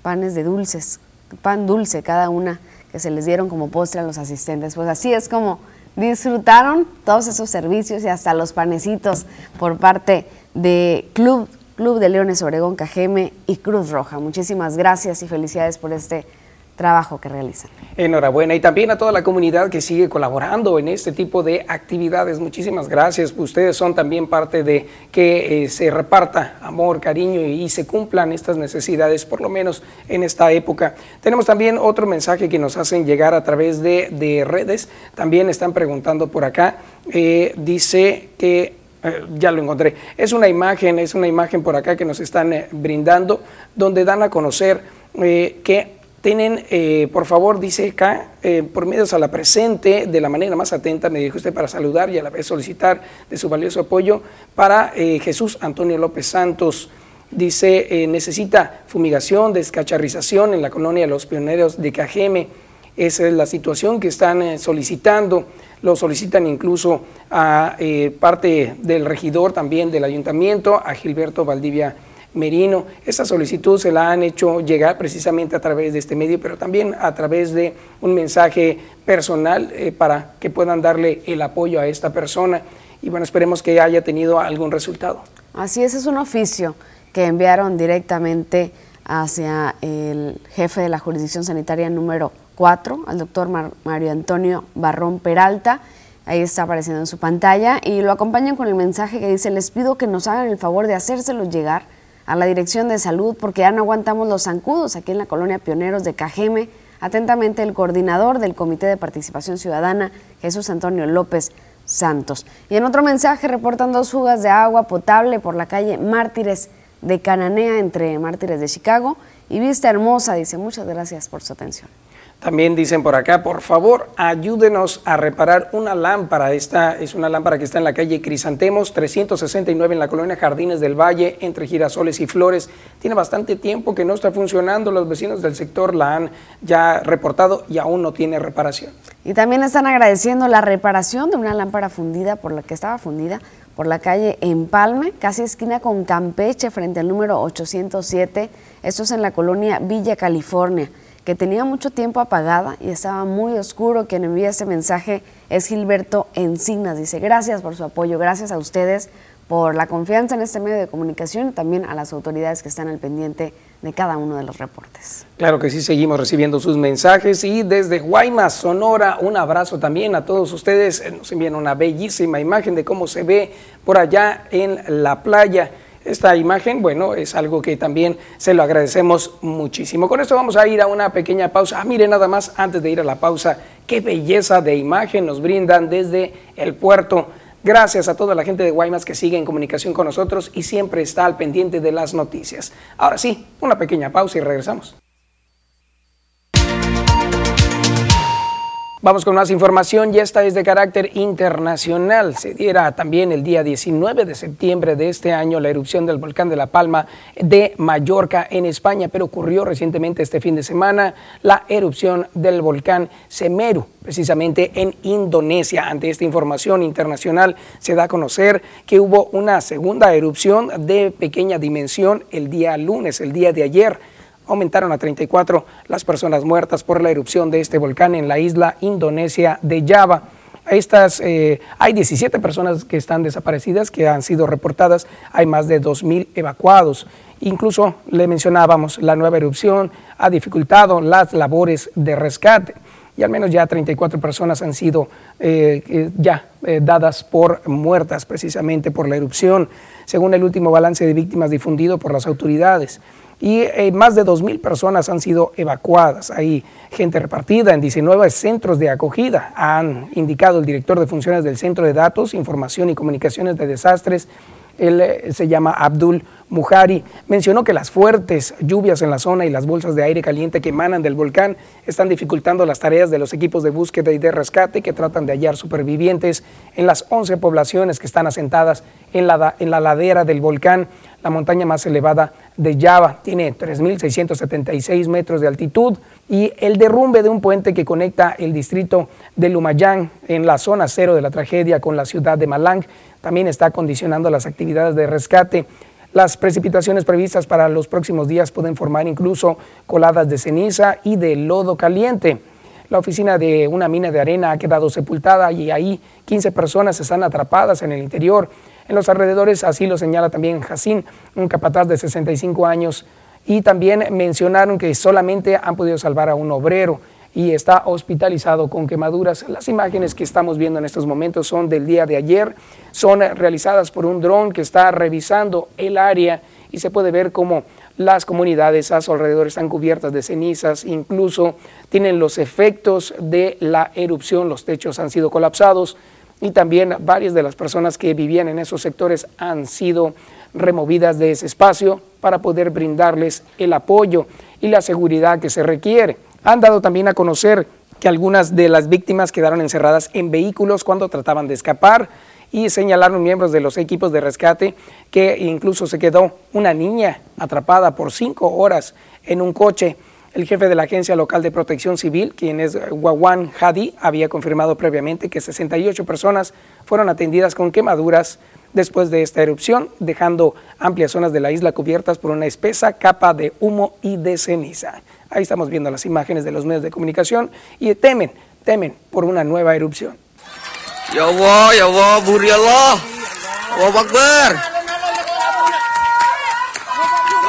panes de dulces, pan dulce cada una que se les dieron como postre a los asistentes. Pues así es como disfrutaron todos esos servicios y hasta los panecitos por parte de Club, Club de Leones Obregón Cajeme y Cruz Roja. Muchísimas gracias y felicidades por este trabajo que realizan. Enhorabuena y también a toda la comunidad que sigue colaborando en este tipo de actividades. Muchísimas gracias. Ustedes son también parte de que eh, se reparta amor, cariño y, se cumplan estas necesidades, por lo menos en esta época. Tenemos también otro mensaje que nos hacen llegar a través de, redes. También están preguntando por acá. Eh, dice que eh, ya lo encontré. Es una imagen, es una imagen por acá que nos están brindando, donde dan a conocer que tienen, eh, por favor, dice acá, eh, por medios a la presente, de la manera más atenta, me dijo usted, para saludar y a la vez solicitar de su valioso apoyo para eh, Jesús Antonio López Santos. Dice, necesita fumigación, descacharrización en la colonia Los Pioneros de Cajeme. Esa es la situación que están solicitando. Lo solicitan incluso a parte del regidor también del ayuntamiento, a Gilberto Valdivia Merino. Esta solicitud se la han hecho llegar precisamente a través de este medio, pero también a través de un mensaje personal eh, para que puedan darle el apoyo a esta persona. Y bueno, esperemos que haya tenido algún resultado. Así es, es un oficio que enviaron directamente hacia el jefe de la jurisdicción sanitaria número 4, al doctor Mario Antonio Barrón Peralta. Ahí está apareciendo en su pantalla y lo acompañan con el mensaje que dice, les pido que nos hagan el favor de hacérselo llegar a la Dirección de Salud porque ya no aguantamos los zancudos aquí en la colonia Pioneros de Cajeme. Atentamente el coordinador del Comité de Participación Ciudadana, Jesús Antonio López Santos. Y en otro mensaje reportan dos fugas de agua potable por la calle Mártires de Cananea entre Mártires de Chicago y Vista Hermosa. Dice muchas gracias por su atención. También dicen por acá, por favor, ayúdenos a reparar una lámpara. Esta es una lámpara que está en la calle Crisantemos, 369 en la colonia Jardines del Valle, entre girasoles y flores. Tiene bastante tiempo que no está funcionando. Los vecinos del sector la han ya reportado y aún no tiene reparación. Y también están agradeciendo la reparación de una lámpara fundida por la que estaba fundida por la calle Empalme, casi esquina con Campeche, frente al número 807. Esto es en la colonia Villa California que tenía mucho tiempo apagada y estaba muy oscuro. Quien envía este mensaje es Gilberto Encinas. Dice, gracias por su apoyo, gracias a ustedes por la confianza en este medio de comunicación y también a las autoridades que están al pendiente de cada uno de los reportes. Claro que sí, seguimos recibiendo sus mensajes y desde Guaymas, Sonora, un abrazo también a todos ustedes. Nos envían una bellísima imagen de cómo se ve por allá en la playa. Esta imagen, bueno, es algo que también se lo agradecemos muchísimo. Con esto vamos a ir a una pequeña pausa. Ah, mire nada más, antes de ir a la pausa, qué belleza de imagen nos brindan desde el puerto. Gracias a toda la gente de Guaymas que sigue en comunicación con nosotros y siempre está al pendiente de las noticias. Ahora sí, una pequeña pausa y regresamos. Vamos con más información y esta es de carácter internacional. Se diera también el día 19 de septiembre de este año la erupción del volcán de La Palma de Mallorca en España, pero ocurrió recientemente este fin de semana la erupción del volcán Semeru, precisamente en Indonesia. Ante esta información internacional se da a conocer que hubo una segunda erupción de pequeña dimensión el día lunes, el día de ayer aumentaron a 34 las personas muertas por la erupción de este volcán en la isla indonesia de Java. Estas, eh, hay 17 personas que están desaparecidas, que han sido reportadas, hay más de 2.000 evacuados. Incluso le mencionábamos, la nueva erupción ha dificultado las labores de rescate y al menos ya 34 personas han sido eh, eh, ya dadas por muertas precisamente por la erupción, según el último balance de víctimas difundido por las autoridades y eh, más de 2.000 personas han sido evacuadas. Hay gente repartida en 19 centros de acogida, han indicado el director de funciones del Centro de Datos, Información y Comunicaciones de Desastres, Él eh, se llama Abdul Mujari. Mencionó que las fuertes lluvias en la zona y las bolsas de aire caliente que emanan del volcán están dificultando las tareas de los equipos de búsqueda y de rescate que tratan de hallar supervivientes en las 11 poblaciones que están asentadas en la, en la ladera del volcán, la montaña más elevada de Java. Tiene 3.676 metros de altitud y el derrumbe de un puente que conecta el distrito de Lumayang en la zona cero de la tragedia con la ciudad de Malang también está condicionando las actividades de rescate. Las precipitaciones previstas para los próximos días pueden formar incluso coladas de ceniza y de lodo caliente. La oficina de una mina de arena ha quedado sepultada y ahí 15 personas están atrapadas en el interior. En los alrededores, así lo señala también Jacín, un capataz de 65 años, y también mencionaron que solamente han podido salvar a un obrero y está hospitalizado con quemaduras. Las imágenes que estamos viendo en estos momentos son del día de ayer, son realizadas por un dron que está revisando el área y se puede ver cómo las comunidades a su alrededor están cubiertas de cenizas, incluso tienen los efectos de la erupción, los techos han sido colapsados y también varias de las personas que vivían en esos sectores han sido removidas de ese espacio para poder brindarles el apoyo y la seguridad que se requiere. Han dado también a conocer que algunas de las víctimas quedaron encerradas en vehículos cuando trataban de escapar y señalaron miembros de los equipos de rescate que incluso se quedó una niña atrapada por cinco horas en un coche. El jefe de la Agencia Local de Protección Civil, quien es Wawan Hadi, había confirmado previamente que 68 personas fueron atendidas con quemaduras después de esta erupción, dejando amplias zonas de la isla cubiertas por una espesa capa de humo y de ceniza. Ahí estamos viendo las imágenes de los medios de comunicación y temen, temen por una nueva erupción. Ya Allah, ya.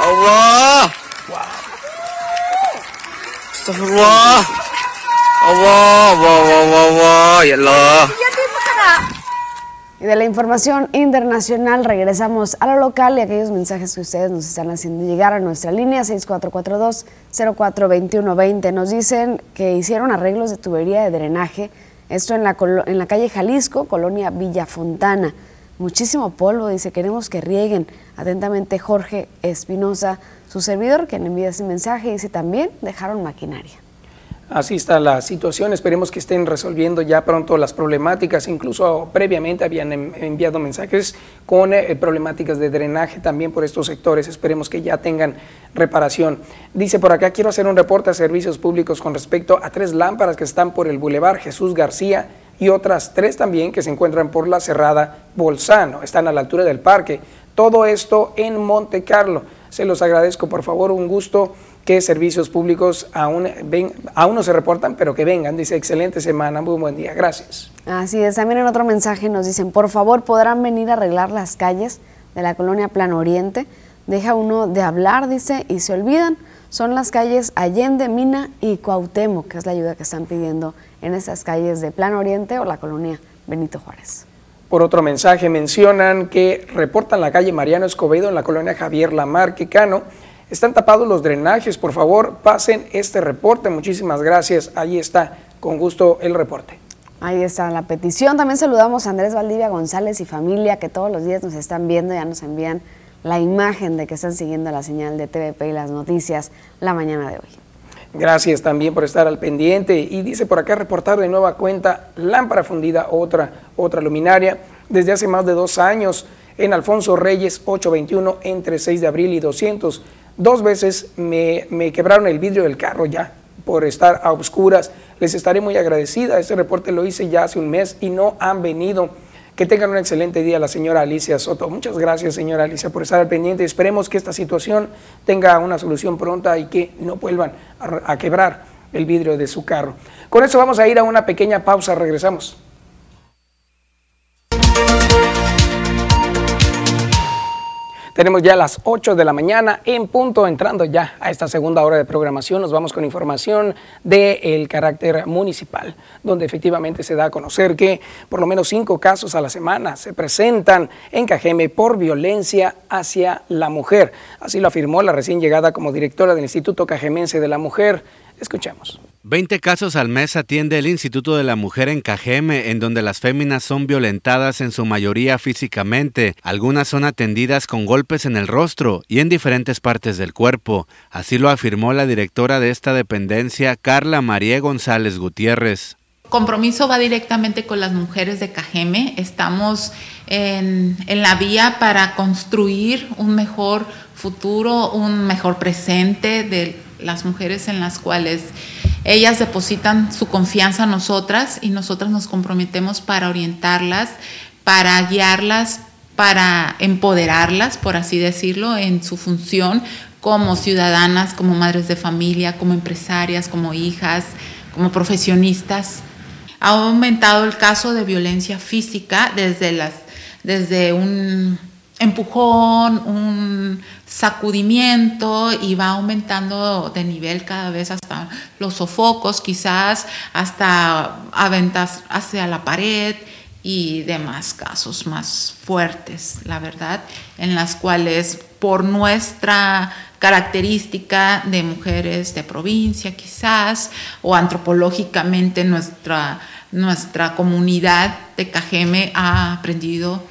Allah. Y de la información internacional regresamos a lo local y aquellos mensajes que ustedes nos están haciendo llegar a nuestra línea 6442-042120. Nos dicen que hicieron arreglos de tubería de drenaje, esto en la, en la calle Jalisco, colonia Villa Fontana. Muchísimo polvo, dice, queremos que rieguen. Atentamente Jorge Espinosa, su servidor, que envía ese mensaje, dice también dejaron maquinaria. Así está la situación, esperemos que estén resolviendo ya pronto las problemáticas, incluso previamente habían enviado mensajes con eh, problemáticas de drenaje también por estos sectores, esperemos que ya tengan reparación. Dice por acá, quiero hacer un reporte a servicios públicos con respecto a tres lámparas que están por el Boulevard Jesús García y otras tres también que se encuentran por la cerrada Bolzano, están a la altura del parque. Todo esto en Monte Carlo. Se los agradezco, por favor, un gusto que servicios públicos aún, ven, aún no se reportan, pero que vengan. Dice, excelente semana, muy buen día, gracias. Así es, también en otro mensaje nos dicen, por favor, podrán venir a arreglar las calles de la colonia Plan Oriente. Deja uno de hablar, dice, y se olvidan. Son las calles Allende, Mina y Cuauhtémoc, que es la ayuda que están pidiendo en esas calles de Plan Oriente o la colonia Benito Juárez. Por otro mensaje mencionan que reportan la calle Mariano Escobedo en la colonia Javier Lamarque Cano están tapados los drenajes, por favor, pasen este reporte. Muchísimas gracias. Ahí está, con gusto, el reporte. Ahí está la petición. También saludamos a Andrés Valdivia González y familia que todos los días nos están viendo, ya nos envían la imagen de que están siguiendo la señal de TVP y las noticias la mañana de hoy. Gracias también por estar al pendiente. Y dice por acá reportar de nueva cuenta lámpara fundida, otra, otra luminaria, desde hace más de dos años en Alfonso Reyes 821 entre 6 de abril y 200 Dos veces me, quebraron el vidrio del carro ya por estar a oscuras. Les estaré muy agradecida. Este reporte lo hice ya hace un mes y no han venido. Que tengan un excelente día la señora Alicia Soto. Muchas gracias, señora Alicia, por estar al pendiente. Esperemos que esta situación tenga una solución pronta y que no vuelvan a, a quebrar el vidrio de su carro. Con eso vamos a ir a una pequeña pausa. Regresamos. Tenemos ya las 8 de la mañana en punto, entrando ya a esta segunda hora de programación. Nos vamos con información del carácter municipal, donde efectivamente se da a conocer que por lo menos cinco casos a la semana se presentan en Cajeme por violencia hacia la mujer. Así lo afirmó la recién llegada como directora del Instituto Cajemense de la Mujer. Escuchemos. 20 casos al mes atiende el Instituto de la Mujer en Cajeme, en donde las féminas son violentadas en su mayoría físicamente. Algunas son atendidas con golpes en el rostro y en diferentes partes del cuerpo. Así lo afirmó la directora de esta dependencia, Carla María González Gutiérrez. Compromiso va directamente con las mujeres de Cajeme. Estamos en, en la vía para construir un mejor futuro, un mejor presente de las mujeres en las cuales ellas depositan su confianza en nosotras y nosotras nos comprometemos para orientarlas, para guiarlas, para empoderarlas, por así decirlo, en su función como ciudadanas, como madres de familia, como empresarias, como hijas, como profesionistas. Ha aumentado el caso de violencia física desde, las, desde un empujón, un sacudimiento y va aumentando de nivel cada vez hasta los sofocos, quizás hasta aventas hacia la pared y demás casos más fuertes, la verdad, en las cuales por nuestra característica de mujeres de provincia quizás o antropológicamente nuestra, nuestra comunidad de Cajeme ha aprendido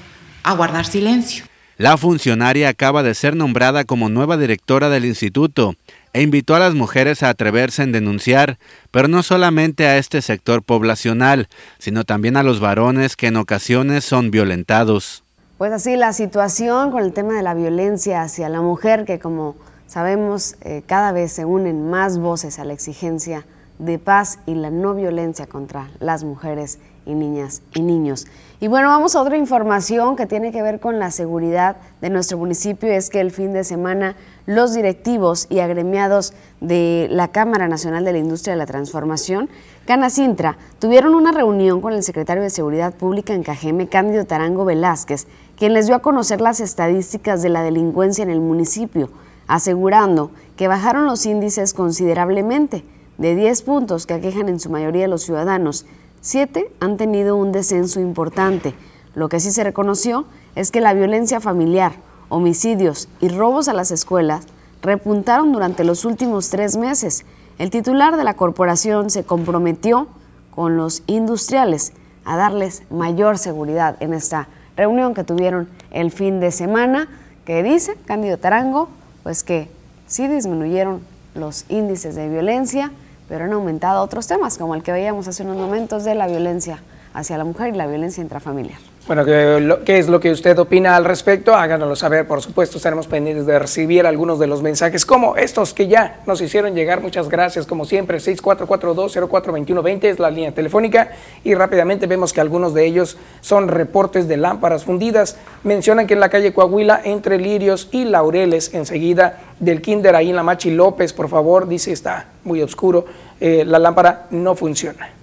a guardar silencio. La funcionaria acaba de ser nombrada como nueva directora del instituto e invitó a las mujeres a atreverse en denunciar, pero no solamente a este sector poblacional, sino también a los varones que en ocasiones son violentados. Pues así la situación con el tema de la violencia hacia la mujer, que como sabemos eh, cada vez se unen más voces a la exigencia de paz y la no violencia contra las mujeres y niñas y niños. Y bueno, vamos a otra información que tiene que ver con la seguridad de nuestro municipio. Es que el fin de semana los directivos y agremiados de la Cámara Nacional de la Industria de la Transformación, Canacintra, tuvieron una reunión con el secretario de Seguridad Pública en Cajeme, Cándido Tarango Velázquez, quien les dio a conocer las estadísticas de la delincuencia en el municipio, asegurando que bajaron los índices considerablemente, de 10 puntos que aquejan en su mayoría los ciudadanos Siete han tenido un descenso importante. Lo que sí se reconoció es que la violencia familiar, homicidios y robos a las escuelas repuntaron durante los últimos tres meses. El titular de la corporación se comprometió con los industriales a darles mayor seguridad en esta reunión que tuvieron el fin de semana, que dice Cándido Tarango, pues que sí disminuyeron los índices de violencia, pero han aumentado otros temas, como el que veíamos hace unos momentos de la violencia hacia la mujer y la violencia intrafamiliar. Bueno, ¿qué, ¿qué, es lo que usted opina al respecto? Háganoslo saber, por supuesto, estaremos pendientes de recibir algunos de los mensajes como estos que ya nos hicieron llegar. Muchas gracias, como siempre, 6442042120 es la línea telefónica y rápidamente vemos que algunos de ellos son reportes de lámparas fundidas. Mencionan que en la calle Coahuila, entre Lirios y Laureles, enseguida del Kinder, ahí en la Machi López, por favor, dice está muy oscuro, eh, la lámpara no funciona.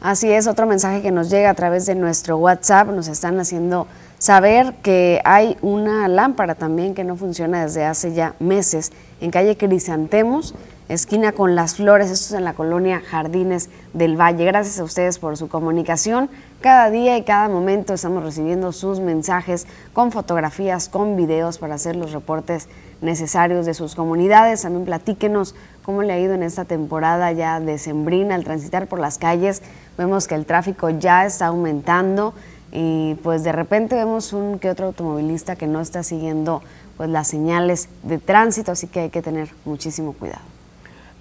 Así es, otro mensaje que nos llega a través de nuestro WhatsApp, nos están haciendo saber que hay una lámpara también que no funciona desde hace ya meses en calle Crisantemos, esquina con las flores, esto es en la colonia Jardines del Valle. Gracias a ustedes por su comunicación. Cada día y cada momento estamos recibiendo sus mensajes con fotografías, con videos para hacer los reportes necesarios de sus comunidades. También platíquenos cómo le ha ido en esta temporada ya de sembrina al transitar por las calles. Vemos que el tráfico ya está aumentando y pues de repente vemos un que otro automovilista que no está siguiendo pues las señales de tránsito, así que hay que tener muchísimo cuidado.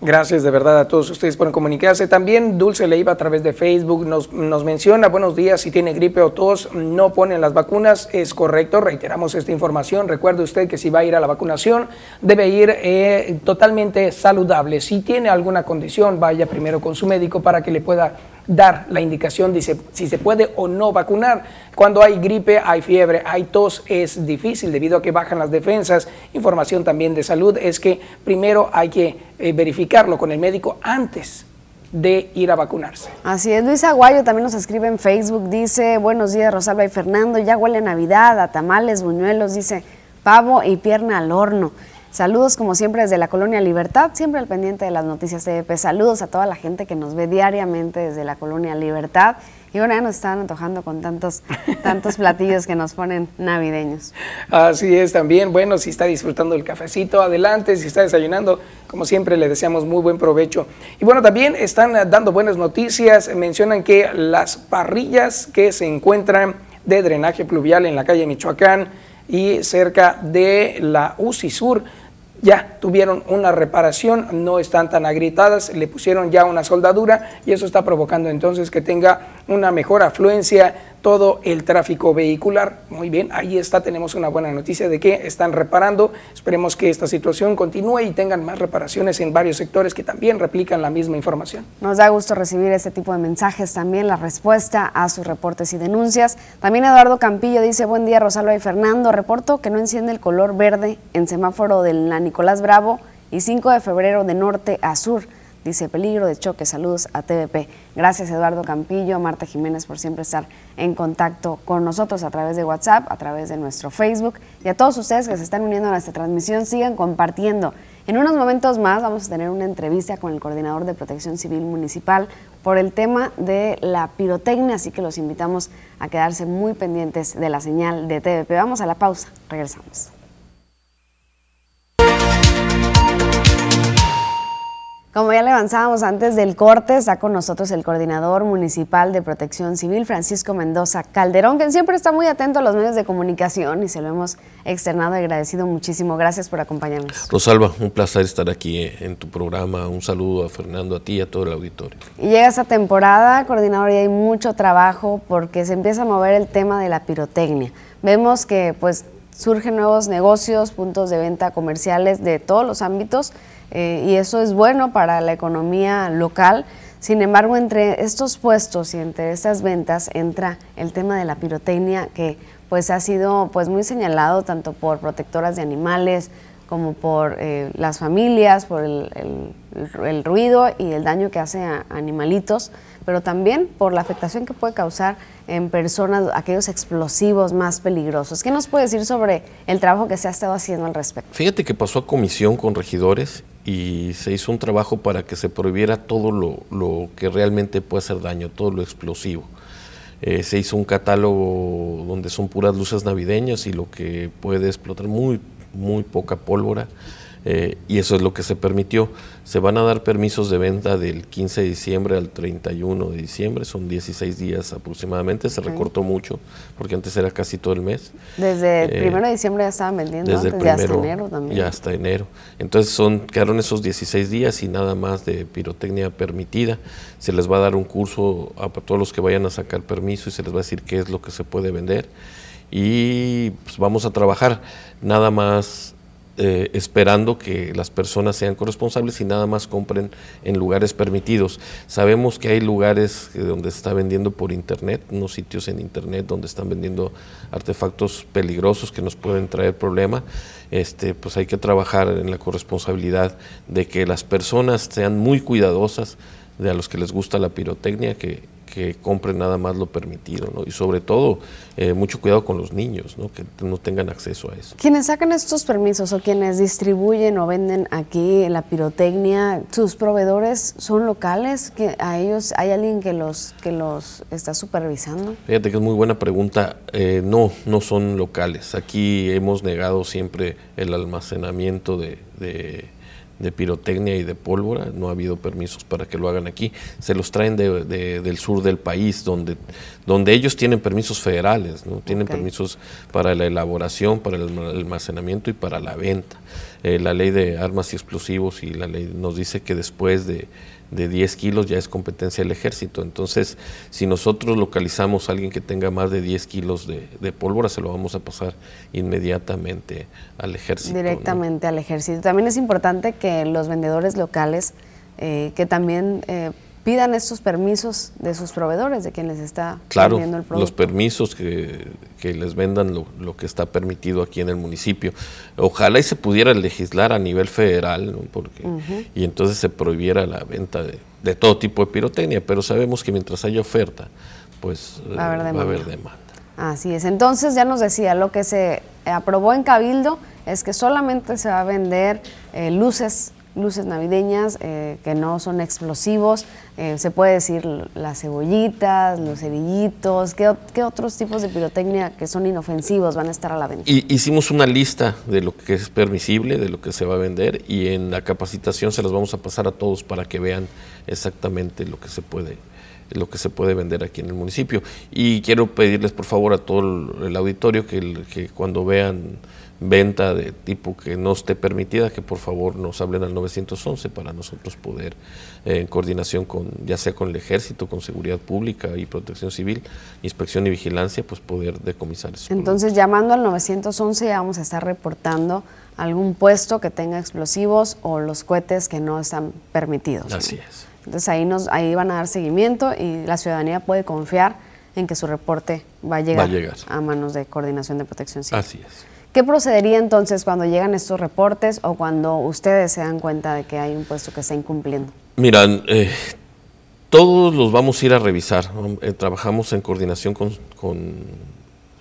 Gracias de verdad a todos ustedes por comunicarse. También Dulce Leiva a través de Facebook nos, nos, menciona, buenos días, si tiene gripe o tos, no ponen las vacunas. Es correcto, reiteramos esta información. Recuerde usted que si va a ir a la vacunación, debe ir eh, totalmente saludable. Si tiene alguna condición, vaya primero con su médico para que le pueda dar la indicación de si se puede o no vacunar. Cuando hay gripe, hay fiebre, hay tos, es difícil debido a que bajan las defensas. Información también de salud es que primero hay que eh, verificarlo con el médico antes de ir a vacunarse. Así es, Luis Aguayo también nos escribe en Facebook, dice, buenos días Rosalba y Fernando, ya huele Navidad, a tamales, buñuelos, dice, pavo y pierna al horno. Saludos como siempre desde la Colonia Libertad, siempre al pendiente de las noticias TVP. Saludos a toda la gente que nos ve diariamente desde la Colonia Libertad. Y bueno, ya nos están antojando con tantos, tantos platillos que nos ponen navideños. Así es también. Bueno, si está disfrutando el cafecito, adelante. Si está desayunando, como siempre, le deseamos muy buen provecho. Y bueno, también están dando buenas noticias. Mencionan que las parrillas que se encuentran de drenaje pluvial en la calle Michoacán y cerca de la UCI Sur ya tuvieron una reparación, no están tan agrietadas, le pusieron ya una soldadura y eso está provocando entonces que tenga una mejor afluencia todo el tráfico vehicular. Muy bien, ahí está, tenemos una buena noticia de que están reparando. Esperemos que esta situación continúe y tengan más reparaciones en varios sectores que también replican la misma información. Nos da gusto recibir este tipo de mensajes también, la respuesta a sus reportes y denuncias. También Eduardo Campillo dice, buen día Rosalba y Fernando, reporto que no enciende el color verde en semáforo de la Nicolás Bravo y 5 de febrero de norte a sur. Dice peligro de choque. Saludos a TVP. Gracias Eduardo Campillo, Marta Jiménez por siempre estar en contacto con nosotros a través de WhatsApp, a través de nuestro Facebook. Y a todos ustedes que se están uniendo a esta transmisión, sigan compartiendo. En unos momentos más vamos a tener una entrevista con el coordinador de Protección Civil Municipal por el tema de la pirotecnia, así que los invitamos a quedarse muy pendientes de la señal de TVP. Vamos a la pausa, regresamos. Como ya le avanzábamos antes del corte, está con nosotros el coordinador municipal de protección civil, Francisco Mendoza Calderón, quien siempre está muy atento a los medios de comunicación y se lo hemos externado y agradecido muchísimo. Gracias por acompañarnos. Rosalba, un placer estar aquí en tu programa. Un saludo a Fernando, a ti y a todo el auditorio. Y llega esta temporada, coordinador, y hay mucho trabajo porque se empieza a mover el tema de la pirotecnia. Vemos que pues surgen nuevos negocios, puntos de venta comerciales de todos los ámbitos eh, y eso es bueno para la economía local. Sin embargo, entre estos puestos y entre estas ventas entra el tema de la pirotecnia que pues ha sido pues muy señalado tanto por protectoras de animales como por eh, las familias, por el, el, ruido y el daño que hace a animalitos, pero también por la afectación que puede causar en personas aquellos explosivos más peligrosos. ¿Qué nos puede decir sobre el trabajo que se ha estado haciendo al respecto? Fíjate que pasó a comisión con regidores y se hizo un trabajo para que se prohibiera todo lo, que realmente puede hacer daño, todo lo explosivo. Eh, se hizo un catálogo donde son puras luces navideñas y lo que puede explotar muy, muy poca pólvora. Eh, y eso es lo que se permitió. Se van a dar permisos de venta del 15 de diciembre al 31 de diciembre, son 16 días aproximadamente, se recortó mucho, porque antes era casi todo el mes. Desde el 1 eh, de diciembre ya estaban vendiendo, desde antes, hasta enero también. Ya hasta enero. Entonces son, quedaron esos 16 días y nada más de pirotecnia permitida. Se les va a dar un curso a todos los que vayan a sacar permiso y se les va a decir qué es lo que se puede vender. Y pues vamos a trabajar nada más eh, esperando que las personas sean corresponsables y nada más compren en lugares permitidos. Sabemos que hay lugares donde se está vendiendo por internet, unos sitios en internet donde están vendiendo artefactos peligrosos que nos pueden traer problemas. Este, pues hay que trabajar en la corresponsabilidad de que las personas sean muy cuidadosas de a los que les gusta la pirotecnia, que, que compren nada más lo permitido, ¿no? Y sobre todo, eh, mucho cuidado con los niños, ¿no? Que no tengan acceso a eso. Quienes sacan estos permisos o quienes distribuyen o venden aquí la pirotecnia, ¿sus proveedores son locales? ¿Que ¿A ellos hay alguien que los, que los está supervisando? Fíjate que es muy buena pregunta. Eh, no, no son locales. Aquí hemos negado siempre el almacenamiento de de pirotecnia y de pólvora, no ha habido permisos para que lo hagan aquí, se los traen de, del sur del país, donde, donde ellos tienen permisos federales, ¿no? tienen permisos para la elaboración, para el almacenamiento y para la venta. Eh, la ley de armas y explosivos y la ley nos dice que después de de 10 kilos ya es competencia del ejército. Entonces, si nosotros localizamos a alguien que tenga más de 10 kilos de, pólvora, se lo vamos a pasar inmediatamente al ejército. Directamente al ejército. También es importante que los vendedores locales, eh, que también eh, pidan estos permisos de sus proveedores, de quien les está claro, vendiendo el producto. los permisos que, les vendan lo, que está permitido aquí en el municipio. Ojalá y se pudiera legislar a nivel federal, Porque, y entonces se prohibiera la venta de, todo tipo de pirotecnia, pero sabemos que mientras haya oferta, pues va a haber demanda. Así es. Entonces ya nos decía, lo que se aprobó en Cabildo es que solamente se va a vender eh, luces luces navideñas eh, que no son explosivos, eh, se puede decir las cebollitas, los cerillitos, ¿qué, otros tipos de pirotecnia que son inofensivos van a estar a la venta? hicimos una lista de lo que es permisible, de lo que se va a vender y en la capacitación se las vamos a pasar a todos para que vean exactamente lo que se puede lo que se puede vender aquí en el municipio. Y quiero pedirles por favor a todo el auditorio que, que cuando vean venta de tipo que no esté permitida, que por favor nos hablen al 911 para nosotros poder, eh, en coordinación con, ya sea con el ejército, con seguridad pública y protección civil, inspección y vigilancia, pues poder decomisar eso. Entonces, llamando al 911 ya vamos a estar reportando algún puesto que tenga explosivos o los cohetes que no están permitidos. Así es. Entonces ahí, nos, ahí van a dar seguimiento y la ciudadanía puede confiar en que su reporte va a llegar, va a, llegar. a manos de coordinación de protección civil. Así es. ¿Qué procedería entonces cuando llegan estos reportes o cuando ustedes se dan cuenta de que hay un puesto que está incumpliendo? Miran, eh, todos los vamos a ir a revisar. Eh, trabajamos en coordinación con,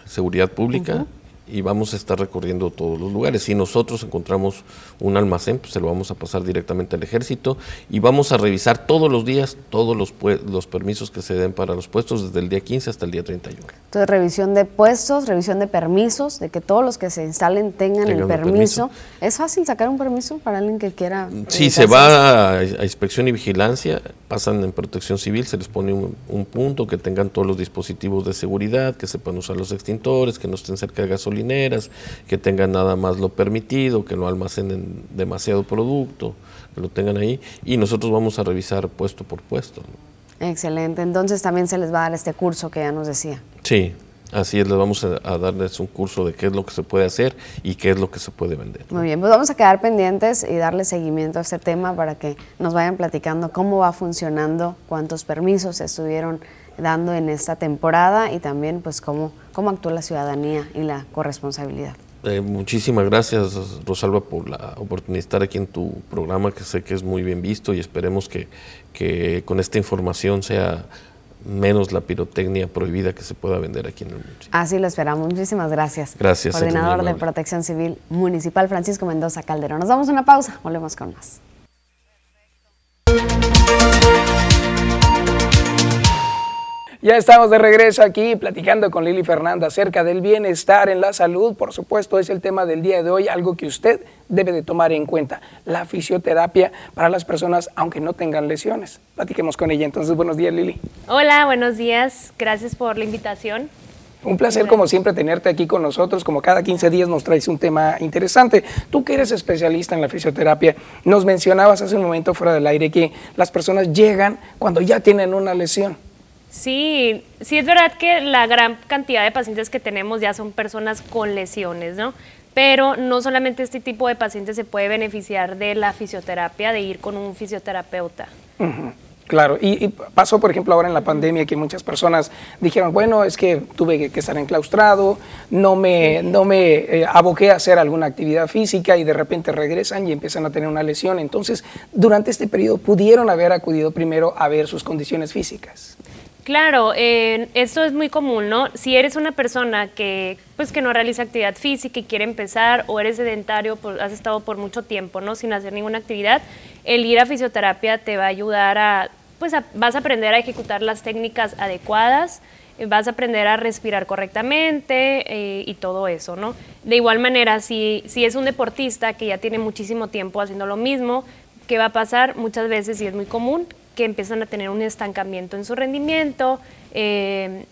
seguridad pública y vamos a estar recorriendo todos los lugares. Si nosotros encontramos un almacén, pues se lo vamos a pasar directamente al ejército y vamos a revisar todos los días todos los, los permisos que se den para los puestos desde el día 15 hasta el día 31. Entonces, revisión de puestos, revisión de permisos, de que todos los que se instalen tengan, el permiso. ¿Es fácil sacar un permiso para alguien que quiera? Sí, se va a, inspección y vigilancia, pasan en protección civil, se les pone un, un punto, que tengan todos los dispositivos de seguridad, que sepan usar los extintores, que no estén cerca de gasolina que tengan nada más lo permitido, que no almacenen demasiado producto, que lo tengan ahí y nosotros vamos a revisar puesto por puesto. Excelente, entonces también se les va a dar este curso que ya nos decía. Sí, Así es, les vamos a, darles un curso de qué es lo que se puede hacer y qué es lo que se puede vender. Muy bien, pues vamos a quedar pendientes y darle seguimiento a este tema para que nos vayan platicando cómo va funcionando, cuántos permisos se estuvieron dando en esta temporada y también pues cómo, cómo actúa la ciudadanía y la corresponsabilidad. Eh, muchísimas gracias Rosalba por la oportunidad de estar aquí en tu programa que sé que es muy bien visto y esperemos que, que con esta información sea menos la pirotecnia prohibida que se pueda vender aquí en el municipio. Así lo esperamos. Muchísimas gracias. Gracias. Coordinador de Protección Civil Municipal Francisco Mendoza Calderón. Nos damos una pausa. Volvemos con más. Ya estamos de regreso aquí platicando con Lili Fernanda acerca del bienestar en la salud. Por supuesto, es el tema del día de hoy, algo que usted debe de tomar en cuenta. La fisioterapia para las personas, aunque no tengan lesiones. Platiquemos con ella. Entonces, buenos días, Lili. Hola, buenos días. Gracias por la invitación. Un placer, como siempre, tenerte aquí con nosotros. Como cada 15 días nos traes un tema interesante. Tú que eres especialista en la fisioterapia, nos mencionabas hace un momento fuera del aire que las personas llegan cuando ya tienen una lesión. Sí, sí es verdad que la gran cantidad de pacientes que tenemos ya son personas con lesiones, ¿no? Pero no solamente este tipo de pacientes se puede beneficiar de la fisioterapia, de ir con un fisioterapeuta. Claro, y, pasó, por ejemplo, ahora en la pandemia que muchas personas dijeron, bueno, es que tuve que estar enclaustrado, no me, no me eh, aboqué a hacer alguna actividad física y de repente regresan y empiezan a tener una lesión. Entonces, durante este periodo pudieron haber acudido primero a ver sus condiciones físicas. Claro, eh, esto es muy común, ¿no? Si eres una persona que, pues, que no realiza actividad física y quiere empezar, o eres sedentario, has estado por mucho tiempo, ¿no? Sin hacer ninguna actividad, el ir a fisioterapia te va a ayudar a, pues, vas a aprender a ejecutar las técnicas adecuadas, eh, vas a aprender a respirar correctamente eh, y todo eso, ¿no? De igual manera, si, si es un deportista que ya tiene muchísimo tiempo haciendo lo mismo, ¿qué va a pasar? Muchas veces, y es muy común, que empiezan a tener un estancamiento en su rendimiento eh,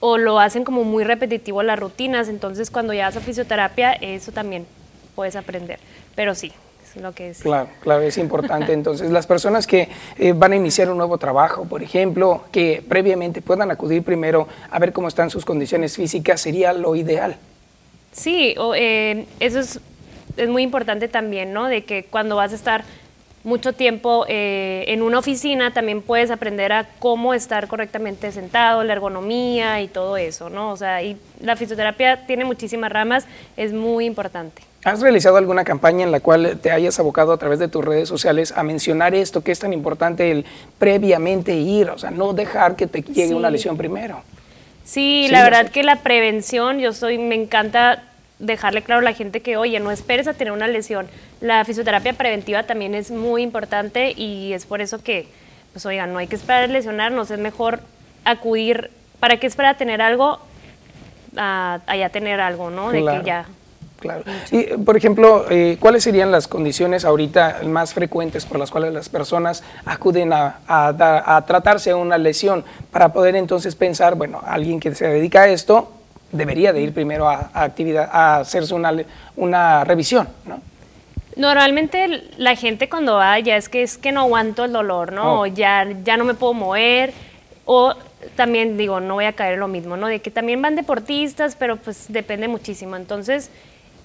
o lo hacen como muy repetitivo las rutinas. Entonces, cuando ya vas a fisioterapia, eso también puedes aprender. Pero sí, es lo que es. Claro, claro, es importante. Entonces, las personas que eh, van a iniciar un nuevo trabajo, por ejemplo, que previamente puedan acudir primero a ver cómo están sus condiciones físicas, sería lo ideal. Sí, eh, eso es, es muy importante también, ¿no? De que cuando vas a estar mucho tiempo eh, en una oficina, también puedes aprender a cómo estar correctamente sentado, la ergonomía y todo eso, ¿no? O sea, y la fisioterapia tiene muchísimas ramas, es muy importante. ¿Has realizado alguna campaña en la cual te hayas abocado a través de tus redes sociales a mencionar esto, que es tan importante el previamente ir, o sea, no dejar que te llegue una lesión primero? Sí, Sí, la verdad sé. que la prevención, yo soy, me encanta dejarle claro a la gente que, oye, no esperes a tener una lesión. La fisioterapia preventiva también es muy importante y es por eso que, pues oigan, no hay que esperar a lesionarnos, es mejor acudir, ¿para qué esperar a tener algo? A, a ya tener algo, ¿no? De Claro. que ya. Claro. Y, por ejemplo, eh, ¿cuáles serían las condiciones ahorita más frecuentes por las cuales las personas acuden a, a a tratarse una lesión para poder entonces pensar, bueno, alguien que se dedica a esto debería de ir primero a, a actividad, a hacerse una, una revisión, ¿no? Normalmente la gente cuando va ya es que es que no aguanto el dolor, ¿no? Oh. O ya, ya no me puedo mover. O también digo, no voy a caer en lo mismo, ¿no? De que también van deportistas, pero pues depende muchísimo. Entonces,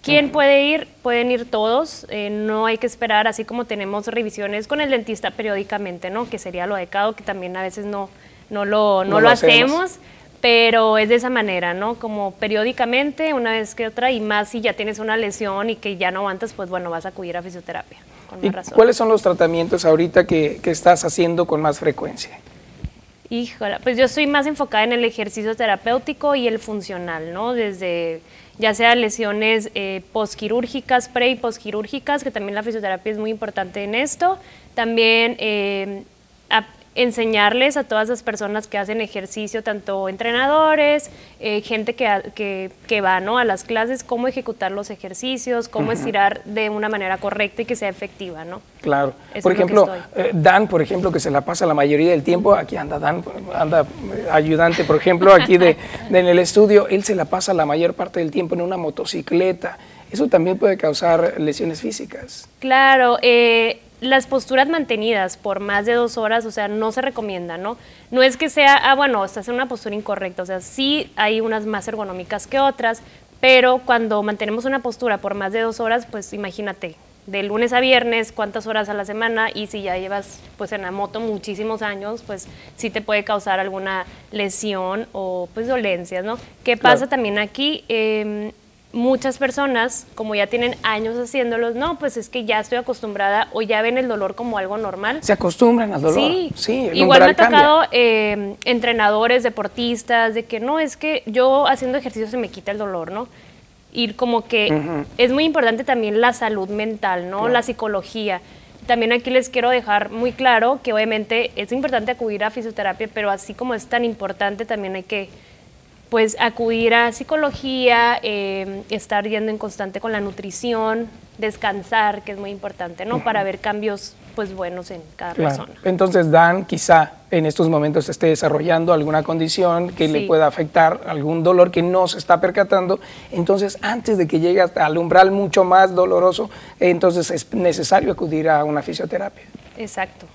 ¿quién puede ir? Pueden ir todos. eh, no hay que esperar, así como tenemos revisiones con el dentista periódicamente, ¿no? Que sería lo adecuado, que también a veces no, no, lo, no No lo lo hacemos. hacemos. Pero es de esa manera, ¿no? Como periódicamente, una vez que otra, y más si ya tienes una lesión y que ya no aguantas, pues bueno, vas a acudir a fisioterapia. Con ¿Y más razón. cuáles son los tratamientos ahorita que, que estás haciendo con más frecuencia? Híjola, pues yo estoy más enfocada en el ejercicio terapéutico y el funcional, ¿no? Desde ya sea lesiones eh, posquirúrgicas, pre y posquirúrgicas, que también la fisioterapia es muy importante en esto. También eh, enseñarles a todas las personas que hacen ejercicio, tanto entrenadores, eh, gente que, que, que va ¿no? a las clases, cómo ejecutar los ejercicios, cómo estirar de una manera correcta y que sea efectiva, ¿no? Claro. Eso por ejemplo, eh, Dan, por ejemplo, que se la pasa la mayoría del tiempo, aquí anda Dan, anda eh, ayudante, por ejemplo, aquí de, de en el estudio, él se la pasa la mayor parte del tiempo en una motocicleta. Eso también puede causar lesiones físicas. Claro, eh, las posturas mantenidas por más de dos horas, o sea, no se recomienda, ¿no? No es que sea, ah, bueno, estás en una postura incorrecta, o sea, sí hay unas más ergonómicas que otras, pero cuando mantenemos una postura por más de dos horas, pues imagínate, de lunes a viernes, cuántas horas a la semana, y si ya llevas pues en la moto muchísimos años, pues sí te puede causar alguna lesión o pues dolencias, ¿no? ¿Qué Claro. pasa también aquí? Em, muchas personas, como ya tienen años haciéndolos, no, pues es que ya estoy acostumbrada o ya ven el dolor como algo normal. Se acostumbran al dolor. Sí, el igual me ha tocado eh, entrenadores, deportistas, de que no, es que yo haciendo ejercicio se me quita el dolor, ¿no? Y como que es muy importante también la salud mental, ¿no? Claro. La psicología. También aquí les quiero dejar muy claro que obviamente es importante acudir a fisioterapia, pero así como es tan importante, también hay que pues acudir a psicología, eh, estar yendo en constante con la nutrición, descansar, que es muy importante, ¿no? Para ver cambios pues buenos en cada Claro. persona. Entonces, Dan quizá en estos momentos esté desarrollando alguna condición que le pueda afectar, algún dolor que no se está percatando. Entonces, antes de que llegue hasta al umbral mucho más doloroso, entonces es necesario acudir a una fisioterapia. Exacto.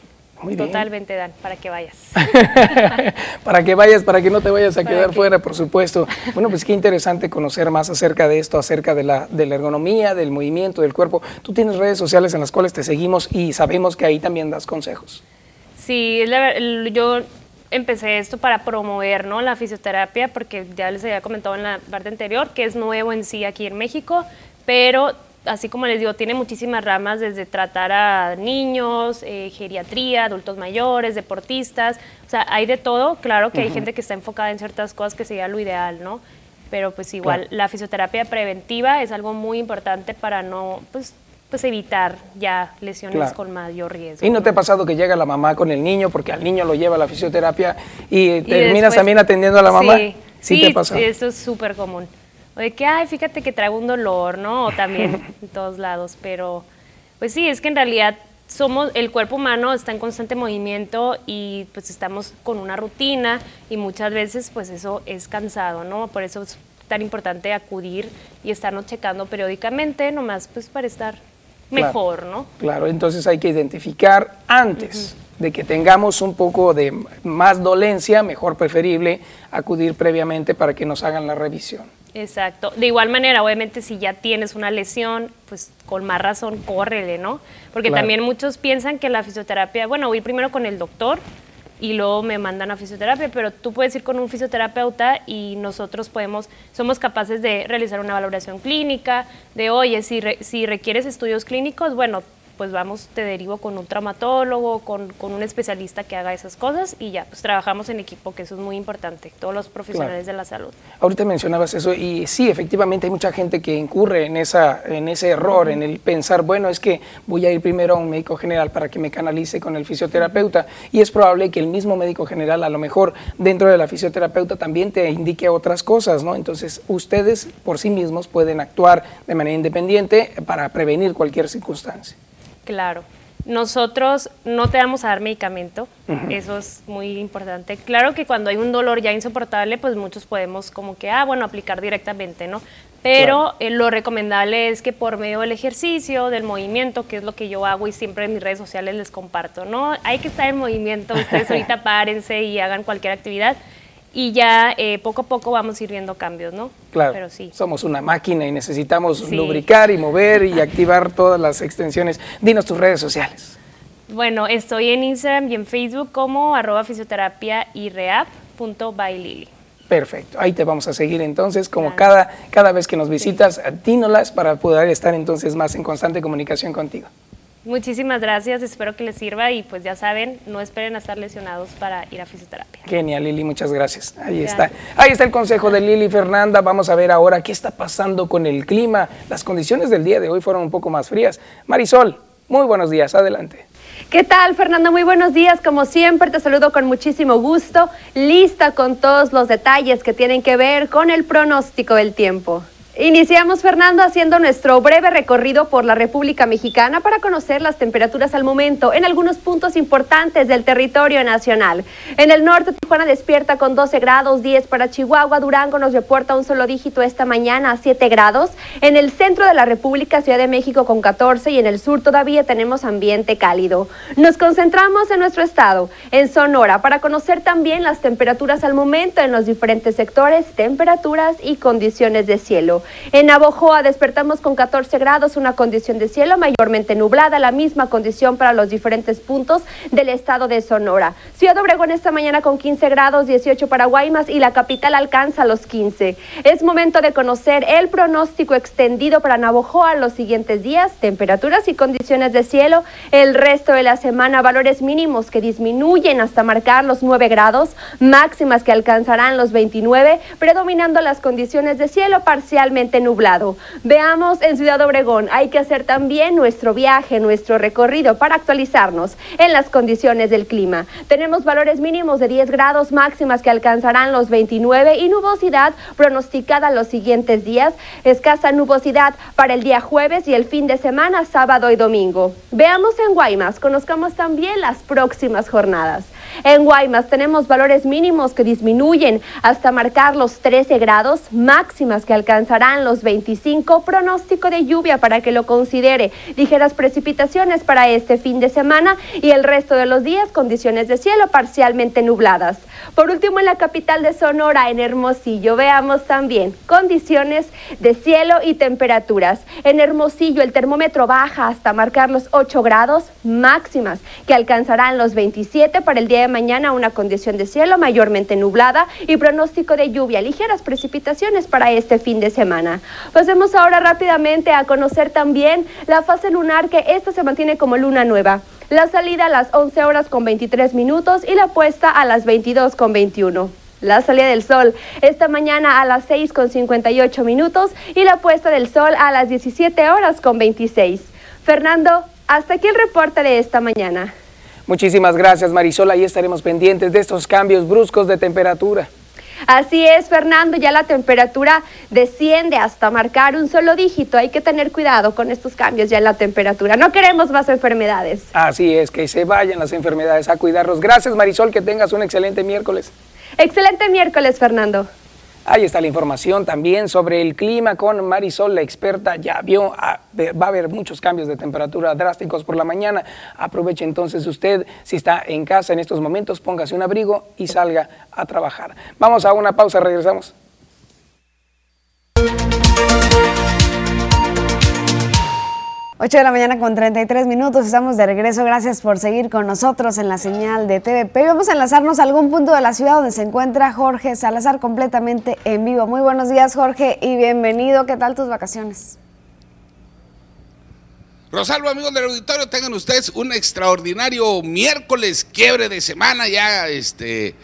Muy bien. Totalmente, Dan, para que vayas. para que vayas, para que no te vayas a Para quedar que- fuera, por supuesto. Bueno, pues qué interesante conocer más acerca de esto, acerca de la, de la ergonomía, del movimiento, del cuerpo. Tú tienes redes sociales en las cuales te seguimos y sabemos que ahí también das consejos. Sí, yo empecé esto para promover ¿no? la fisioterapia, porque ya les había comentado en la parte anterior que es nuevo en sí aquí en México, pero así como les digo, tiene muchísimas ramas desde tratar a niños, eh, geriatría, adultos mayores, deportistas, o sea, hay de todo, claro que hay gente que está enfocada en ciertas cosas que sería lo ideal, ¿no? Pero pues igual, Claro. la fisioterapia preventiva es algo muy importante para no, pues, pues evitar ya lesiones Claro. con mayor riesgo. ¿Y no te ha pasado que llega la mamá con el niño porque al niño lo lleva a la fisioterapia y, Y terminas después- también atendiendo a la mamá? Sí, ¿Sí, te pasa? sí, eso es súper común. O de que, ay, fíjate que traigo un dolor, ¿no? O también en todos lados, pero pues sí, es que en realidad somos, el cuerpo humano está en constante movimiento y pues estamos con una rutina y muchas veces pues eso es cansado, ¿no? Por eso es tan importante acudir y estarnos checando periódicamente, nomás pues para estar Claro. mejor, ¿no? Claro, entonces hay que identificar antes de que tengamos un poco de más dolencia, mejor preferible acudir previamente para que nos hagan la revisión. Exacto. De igual manera, obviamente, si ya tienes una lesión, pues con más razón, córrele, ¿no? Porque Claro. también muchos piensan que la fisioterapia, bueno, voy primero con el doctor y luego me mandan a fisioterapia, pero tú puedes ir con un fisioterapeuta y nosotros podemos, somos capaces de realizar una valoración clínica, de, oye, si, re- si requieres estudios clínicos, bueno, pues vamos, te derivo con un traumatólogo, con, con un especialista que haga esas cosas y ya, pues trabajamos en equipo, que eso es muy importante, todos los profesionales de la salud. Ahorita mencionabas eso y sí, efectivamente hay mucha gente que incurre en, esa, en ese error, en el pensar, bueno, es que voy a ir primero a un médico general para que me canalice con el fisioterapeuta y es probable que el mismo médico general a lo mejor dentro de la fisioterapeuta también te indique otras cosas, ¿no? Entonces ustedes por sí mismos pueden actuar de manera independiente para prevenir cualquier circunstancia. Claro. Nosotros no te vamos a dar medicamento, eso es muy importante. Claro que cuando hay un dolor ya insoportable, pues muchos podemos como que, ah, bueno, aplicar directamente, ¿no? Pero eh, lo recomendable es que por medio del ejercicio, del movimiento, que es lo que yo hago y siempre en mis redes sociales les comparto, ¿no? Hay que estar en movimiento, ustedes ahorita párense y hagan cualquier actividad y ya eh, poco a poco vamos a ir viendo cambios, ¿no? Claro, Pero sí. somos una máquina y necesitamos lubricar y mover y activar todas las extensiones. Dinos tus redes sociales. Bueno, estoy en Instagram y en Facebook como arroba fisioterapia y reap.bailili. Perfecto, ahí te vamos a seguir entonces, como cada, cada vez que nos visitas, dínolas para poder estar entonces más en constante comunicación contigo. Muchísimas gracias, espero que les sirva y pues ya saben, no esperen a estar lesionados para ir a fisioterapia. Genial, Lili, muchas gracias. Ahí está. Ahí está el consejo de Lili Fernanda. Vamos a ver ahora qué está pasando con el clima. Las condiciones del día de hoy fueron un poco más frías. Marisol, muy buenos días, adelante. ¿Qué tal, Fernando? Muy buenos días. Como siempre, te saludo con muchísimo gusto, lista con todos los detalles que tienen que ver con el pronóstico del tiempo. Iniciamos, Fernando, haciendo nuestro breve recorrido por la República Mexicana para conocer las temperaturas al momento en algunos puntos importantes del territorio nacional. En el norte, Tijuana despierta con 12 grados, 10 para Chihuahua, Durango nos reporta un solo dígito esta mañana a 7 grados. En el centro de la República, Ciudad de México con 14 y en el sur todavía tenemos ambiente cálido. Nos concentramos en nuestro estado, en Sonora, para conocer también las temperaturas al momento en los diferentes sectores, temperaturas y condiciones de cielo. En Navojoa despertamos con 14 grados, una condición de cielo mayormente nublada, la misma condición para los diferentes puntos del estado de Sonora. Ciudad Obregón esta mañana con 15 grados, 18 para Guaymas y la capital alcanza los 15. Es momento de conocer el pronóstico extendido para Navojoa los siguientes días, temperaturas y condiciones de cielo. El resto de la semana, valores mínimos que disminuyen hasta marcar los 9 grados, máximas que alcanzarán los 29, predominando las condiciones de cielo parcialmente nublado. Veamos en Ciudad Obregón, hay que hacer también nuestro viaje, nuestro recorrido para actualizarnos en las condiciones del clima. Tenemos valores mínimos de 10 grados máximas que alcanzarán los 29 y nubosidad pronosticada los siguientes días. Escasa nubosidad para el día jueves y el fin de semana, sábado y domingo. Veamos en Guaymas, conozcamos también las próximas jornadas. En Guaymas tenemos valores mínimos que disminuyen hasta marcar los 13 grados, máximas que alcanzarán los 25, pronóstico de lluvia para que lo considere, ligeras precipitaciones para este fin de semana y el resto de los días condiciones de cielo parcialmente nubladas. Por último, en la capital de Sonora, en Hermosillo, veamos también condiciones de cielo y temperaturas. En Hermosillo el termómetro baja hasta marcar los 8 grados máximas que alcanzarán los 27 para el día de mañana una condición de cielo mayormente nublada y pronóstico de lluvia, ligeras precipitaciones para este fin de semana. Pasemos ahora rápidamente a conocer también la fase lunar que esta se mantiene como luna nueva. La salida a las 11 horas con 23 minutos y la puesta a las 22 con 21. La salida del sol esta mañana a las 6 con 58 minutos y la puesta del sol a las 17 horas con 26. Fernando, hasta aquí el reporte de esta mañana. Muchísimas gracias Marisol, ahí estaremos pendientes de estos cambios bruscos de temperatura. Así es, Fernando, ya la temperatura desciende hasta marcar un solo dígito. Hay que tener cuidado con estos cambios ya en la temperatura. No queremos más enfermedades. Así es, que se vayan las enfermedades a cuidarlos. Gracias, Marisol, que tengas un excelente miércoles. Excelente miércoles, Fernando. Ahí está la información también sobre el clima con Marisol, la experta. Ya vio, ah, va a haber muchos cambios de temperatura drásticos por la mañana. Aproveche entonces usted, si está en casa en estos momentos, póngase un abrigo y salga a trabajar. Vamos a una pausa, regresamos. 8 de la mañana con 33 minutos, estamos de regreso. Gracias por seguir con nosotros en la señal de TVP. Vamos a enlazarnos a algún punto de la ciudad donde se encuentra Jorge Salazar completamente en vivo. Muy buenos días, Jorge, y bienvenido. ¿Qué tal tus vacaciones? Rosalba, amigos del auditorio, tengan ustedes un extraordinario miércoles, quiebre de semana, ya este,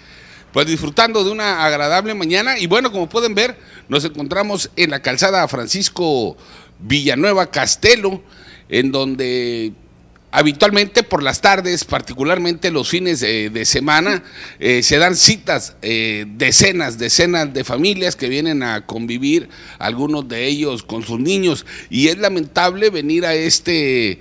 pues disfrutando de una agradable mañana. Y bueno, como pueden ver, nos encontramos en la calzada Francisco Villanueva Castelo, en donde habitualmente por las tardes, particularmente los fines de, semana, eh, se dan citas, eh, decenas, decenas de familias que vienen a convivir, algunos de ellos con sus niños, y es lamentable venir a este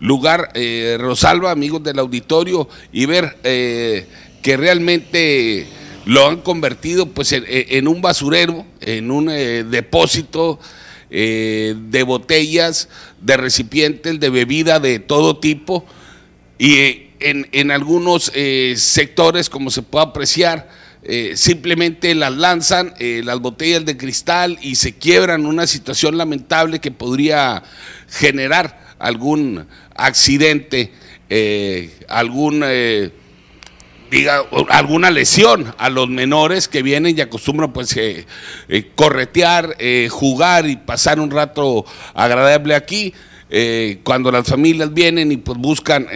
lugar, eh, Rosalba, amigos del auditorio, y ver que realmente lo han convertido pues en, un basurero, en un depósito de botellas, de recipientes de bebida de todo tipo. Y eh, en, algunos eh, sectores, como se puede apreciar, eh, simplemente las lanzan, las botellas de cristal y se quiebran, una situación lamentable que podría generar algún accidente, algún diga, alguna lesión a los menores que vienen y acostumbran pues eh, eh, corretear, eh, jugar y pasar un rato agradable aquí. cuando las familias vienen y pues buscan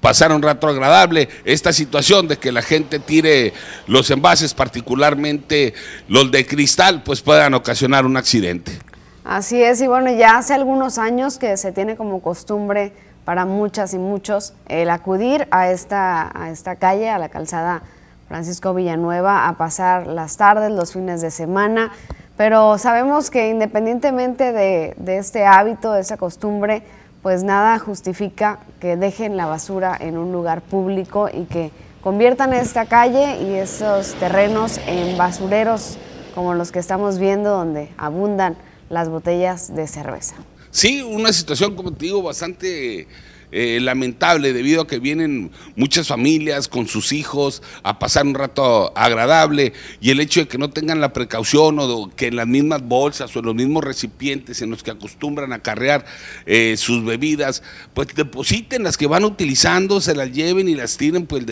pasar un rato agradable, esta situación de que la gente tire los envases, particularmente los de cristal, pues puedan ocasionar un accidente. Así es, y bueno, ya hace algunos años que se tiene como costumbre para muchas y muchos el acudir a esta, a esta calle, a la calzada Francisco Villanueva, a pasar las tardes, los fines de semana, pero sabemos que independientemente de, de este hábito, de esa costumbre, pues nada justifica que dejen la basura en un lugar público y que conviertan esta calle y esos terrenos en basureros como los que estamos viendo donde abundan las botellas de cerveza. Sí, una situación, como te digo, bastante eh, lamentable debido a que vienen muchas familias con sus hijos a pasar un rato agradable y el hecho de que no tengan la precaución o que en las mismas bolsas o en los mismos recipientes en los que acostumbran a carrear eh, sus bebidas, pues depositen las que van utilizando, se las lleven y las tiren pues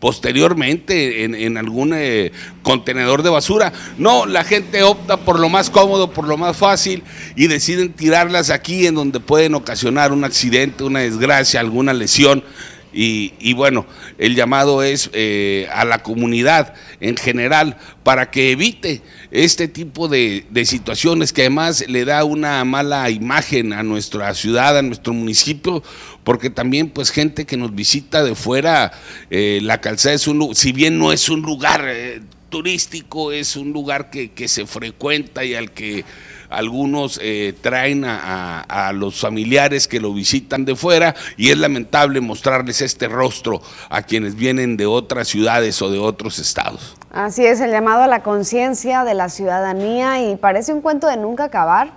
posteriormente en, algún eh, contenedor de basura. No, la gente opta por lo más cómodo, por lo más fácil y deciden tirarlas aquí en donde pueden ocasionar un accidente, una desgracia, alguna lesión. Y, bueno, el llamado es eh, a la comunidad en general para que evite este tipo de, situaciones que además le da una mala imagen a nuestra ciudad, a nuestro municipio, porque también pues gente que nos visita de fuera, eh, la calzada es un si bien no es un lugar eh, turístico, es un lugar que, que se frecuenta y al que algunos eh, traen a, los familiares que lo visitan de fuera y es lamentable mostrarles este rostro a quienes vienen de otras ciudades o de otros estados. Así es, el llamado a la conciencia de la ciudadanía y parece un cuento de nunca acabar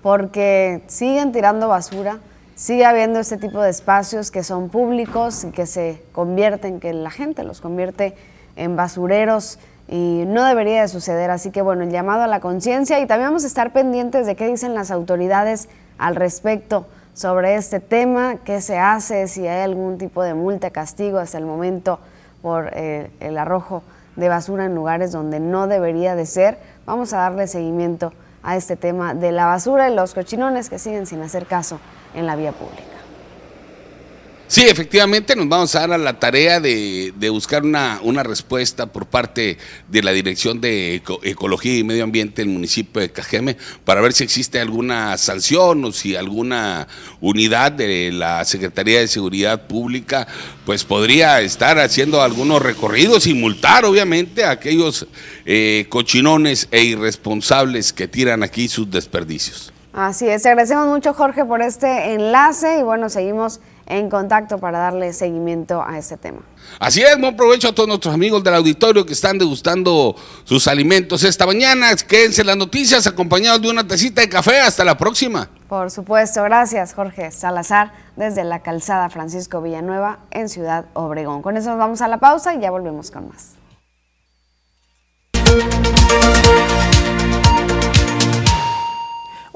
porque siguen tirando basura, sigue habiendo este tipo de espacios que son públicos y que se convierten, que la gente los convierte en basureros y no debería de suceder. Así que bueno, el llamado a la conciencia y también vamos a estar pendientes de qué dicen las autoridades al respecto sobre este tema, qué se hace, si hay algún tipo de multa, castigo hasta el momento por eh, el arrojo de basura en lugares donde no debería de ser. Vamos a darle seguimiento a este tema de la basura y los cochinones que siguen sin hacer caso en la vía pública. Sí, efectivamente nos vamos a dar a la tarea de, buscar una, respuesta por parte de la Dirección de Ecología y Medio Ambiente del municipio de Cajeme para ver si existe alguna sanción o si alguna unidad de la Secretaría de Seguridad Pública pues podría estar haciendo algunos recorridos y multar obviamente a aquellos eh, cochinones e irresponsables que tiran aquí sus desperdicios. Así es, agradecemos mucho Jorge por este enlace y bueno, seguimos en contacto para darle seguimiento a este tema. Así es, buen provecho a todos nuestros amigos del auditorio que están degustando sus alimentos esta mañana. Quédense en las noticias acompañados de una tacita de café. Hasta la próxima. Por supuesto, gracias Jorge Salazar desde la calzada Francisco Villanueva en Ciudad Obregón. Con eso nos vamos a la pausa y ya volvemos con más.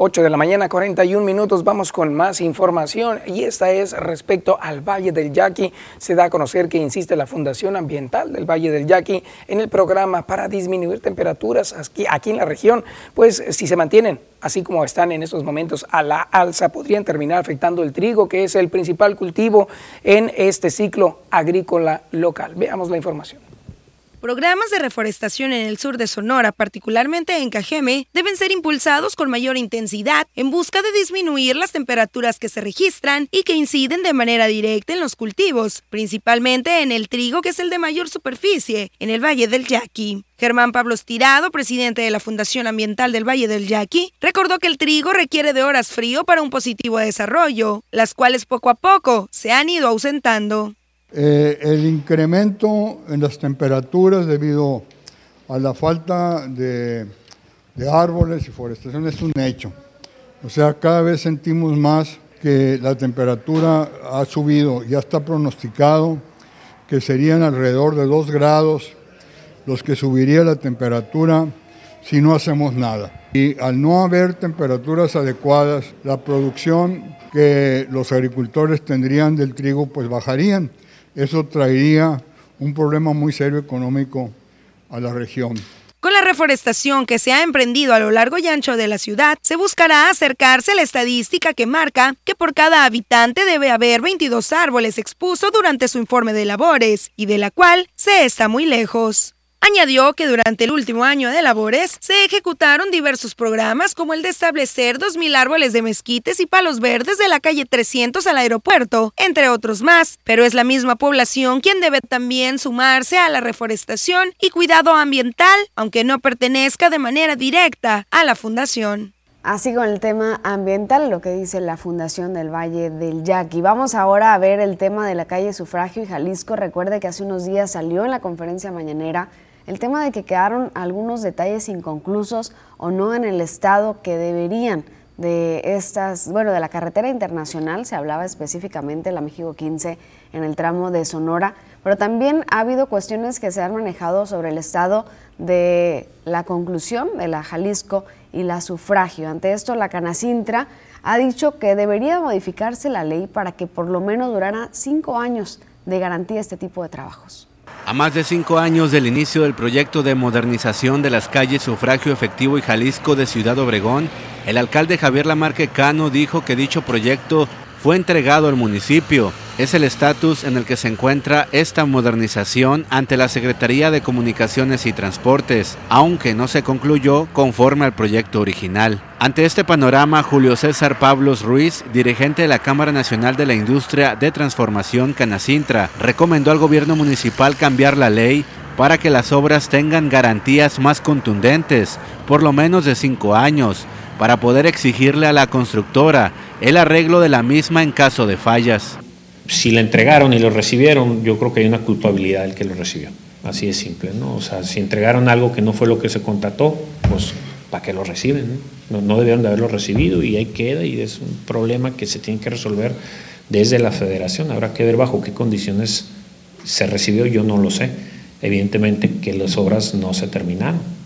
8 de la mañana, 41 minutos. Vamos con más información y esta es respecto al Valle del Yaqui. Se da a conocer que insiste la Fundación Ambiental del Valle del Yaqui en el programa para disminuir temperaturas aquí, aquí en la región. Pues si se mantienen así como están en estos momentos a la alza, podrían terminar afectando el trigo, que es el principal cultivo en este ciclo agrícola local. Veamos la información. Programas de reforestación en el sur de Sonora, particularmente en Cajeme, deben ser impulsados con mayor intensidad en busca de disminuir las temperaturas que se registran y que inciden de manera directa en los cultivos, principalmente en el trigo, que es el de mayor superficie, en el Valle del Yaqui. Germán Pablo Estirado, presidente de la Fundación Ambiental del Valle del Yaqui, recordó que el trigo requiere de horas frío para un positivo desarrollo, las cuales poco a poco se han ido ausentando. Eh, el incremento en las temperaturas debido a la falta de, árboles y forestación es un hecho. O sea, cada vez sentimos más que la temperatura ha subido, ya está pronosticado que serían alrededor de 2 grados los que subiría la temperatura si no hacemos nada. Y al no haber temperaturas adecuadas, la producción que los agricultores tendrían del trigo pues bajarían eso traería un problema muy serio económico a la región. Con la reforestación que se ha emprendido a lo largo y ancho de la ciudad, se buscará acercarse a la estadística que marca que por cada habitante debe haber 22 árboles, expuso durante su informe de labores, y de la cual se está muy lejos. Añadió que durante el último año de labores se ejecutaron diversos programas como el de establecer 2.000 árboles de mezquites y palos verdes de la calle 300 al aeropuerto, entre otros más, pero es la misma población quien debe también sumarse a la reforestación y cuidado ambiental, aunque no pertenezca de manera directa a la fundación. Así con el tema ambiental, lo que dice la Fundación del Valle del Yaqui. Vamos ahora a ver el tema de la calle Sufragio y Jalisco. Recuerde que hace unos días salió en la conferencia mañanera el tema de que quedaron algunos detalles inconclusos o no en el estado que deberían de estas, bueno, de la carretera internacional, se hablaba específicamente la México 15 en el tramo de Sonora, pero también ha habido cuestiones que se han manejado sobre el estado de la conclusión de la Jalisco y la sufragio. Ante esto, la Canacintra ha dicho que debería modificarse la ley para que por lo menos durara cinco años de garantía este tipo de trabajos. A más de cinco años del inicio del proyecto de modernización de las calles Sufragio Efectivo y Jalisco de Ciudad Obregón, el alcalde Javier Lamarque Cano dijo que dicho proyecto fue entregado al municipio. Es el estatus en el que se encuentra esta modernización ante la Secretaría de Comunicaciones y Transportes, aunque no se concluyó conforme al proyecto original. Ante este panorama, Julio César Pablos Ruiz, dirigente de la Cámara Nacional de la Industria de Transformación Canacintra, recomendó al gobierno municipal cambiar la ley para que las obras tengan garantías más contundentes, por lo menos de cinco años, para poder exigirle a la constructora el arreglo de la misma en caso de fallas. Si le entregaron y lo recibieron, yo creo que hay una culpabilidad del que lo recibió. Así de simple, ¿no? O sea, si entregaron algo que no fue lo que se contrató, pues ¿para qué lo reciben? No, no debieron de haberlo recibido y ahí queda y es un problema que se tiene que resolver desde la federación. Habrá que ver bajo qué condiciones se recibió, yo no lo sé. Evidentemente que las obras no se terminaron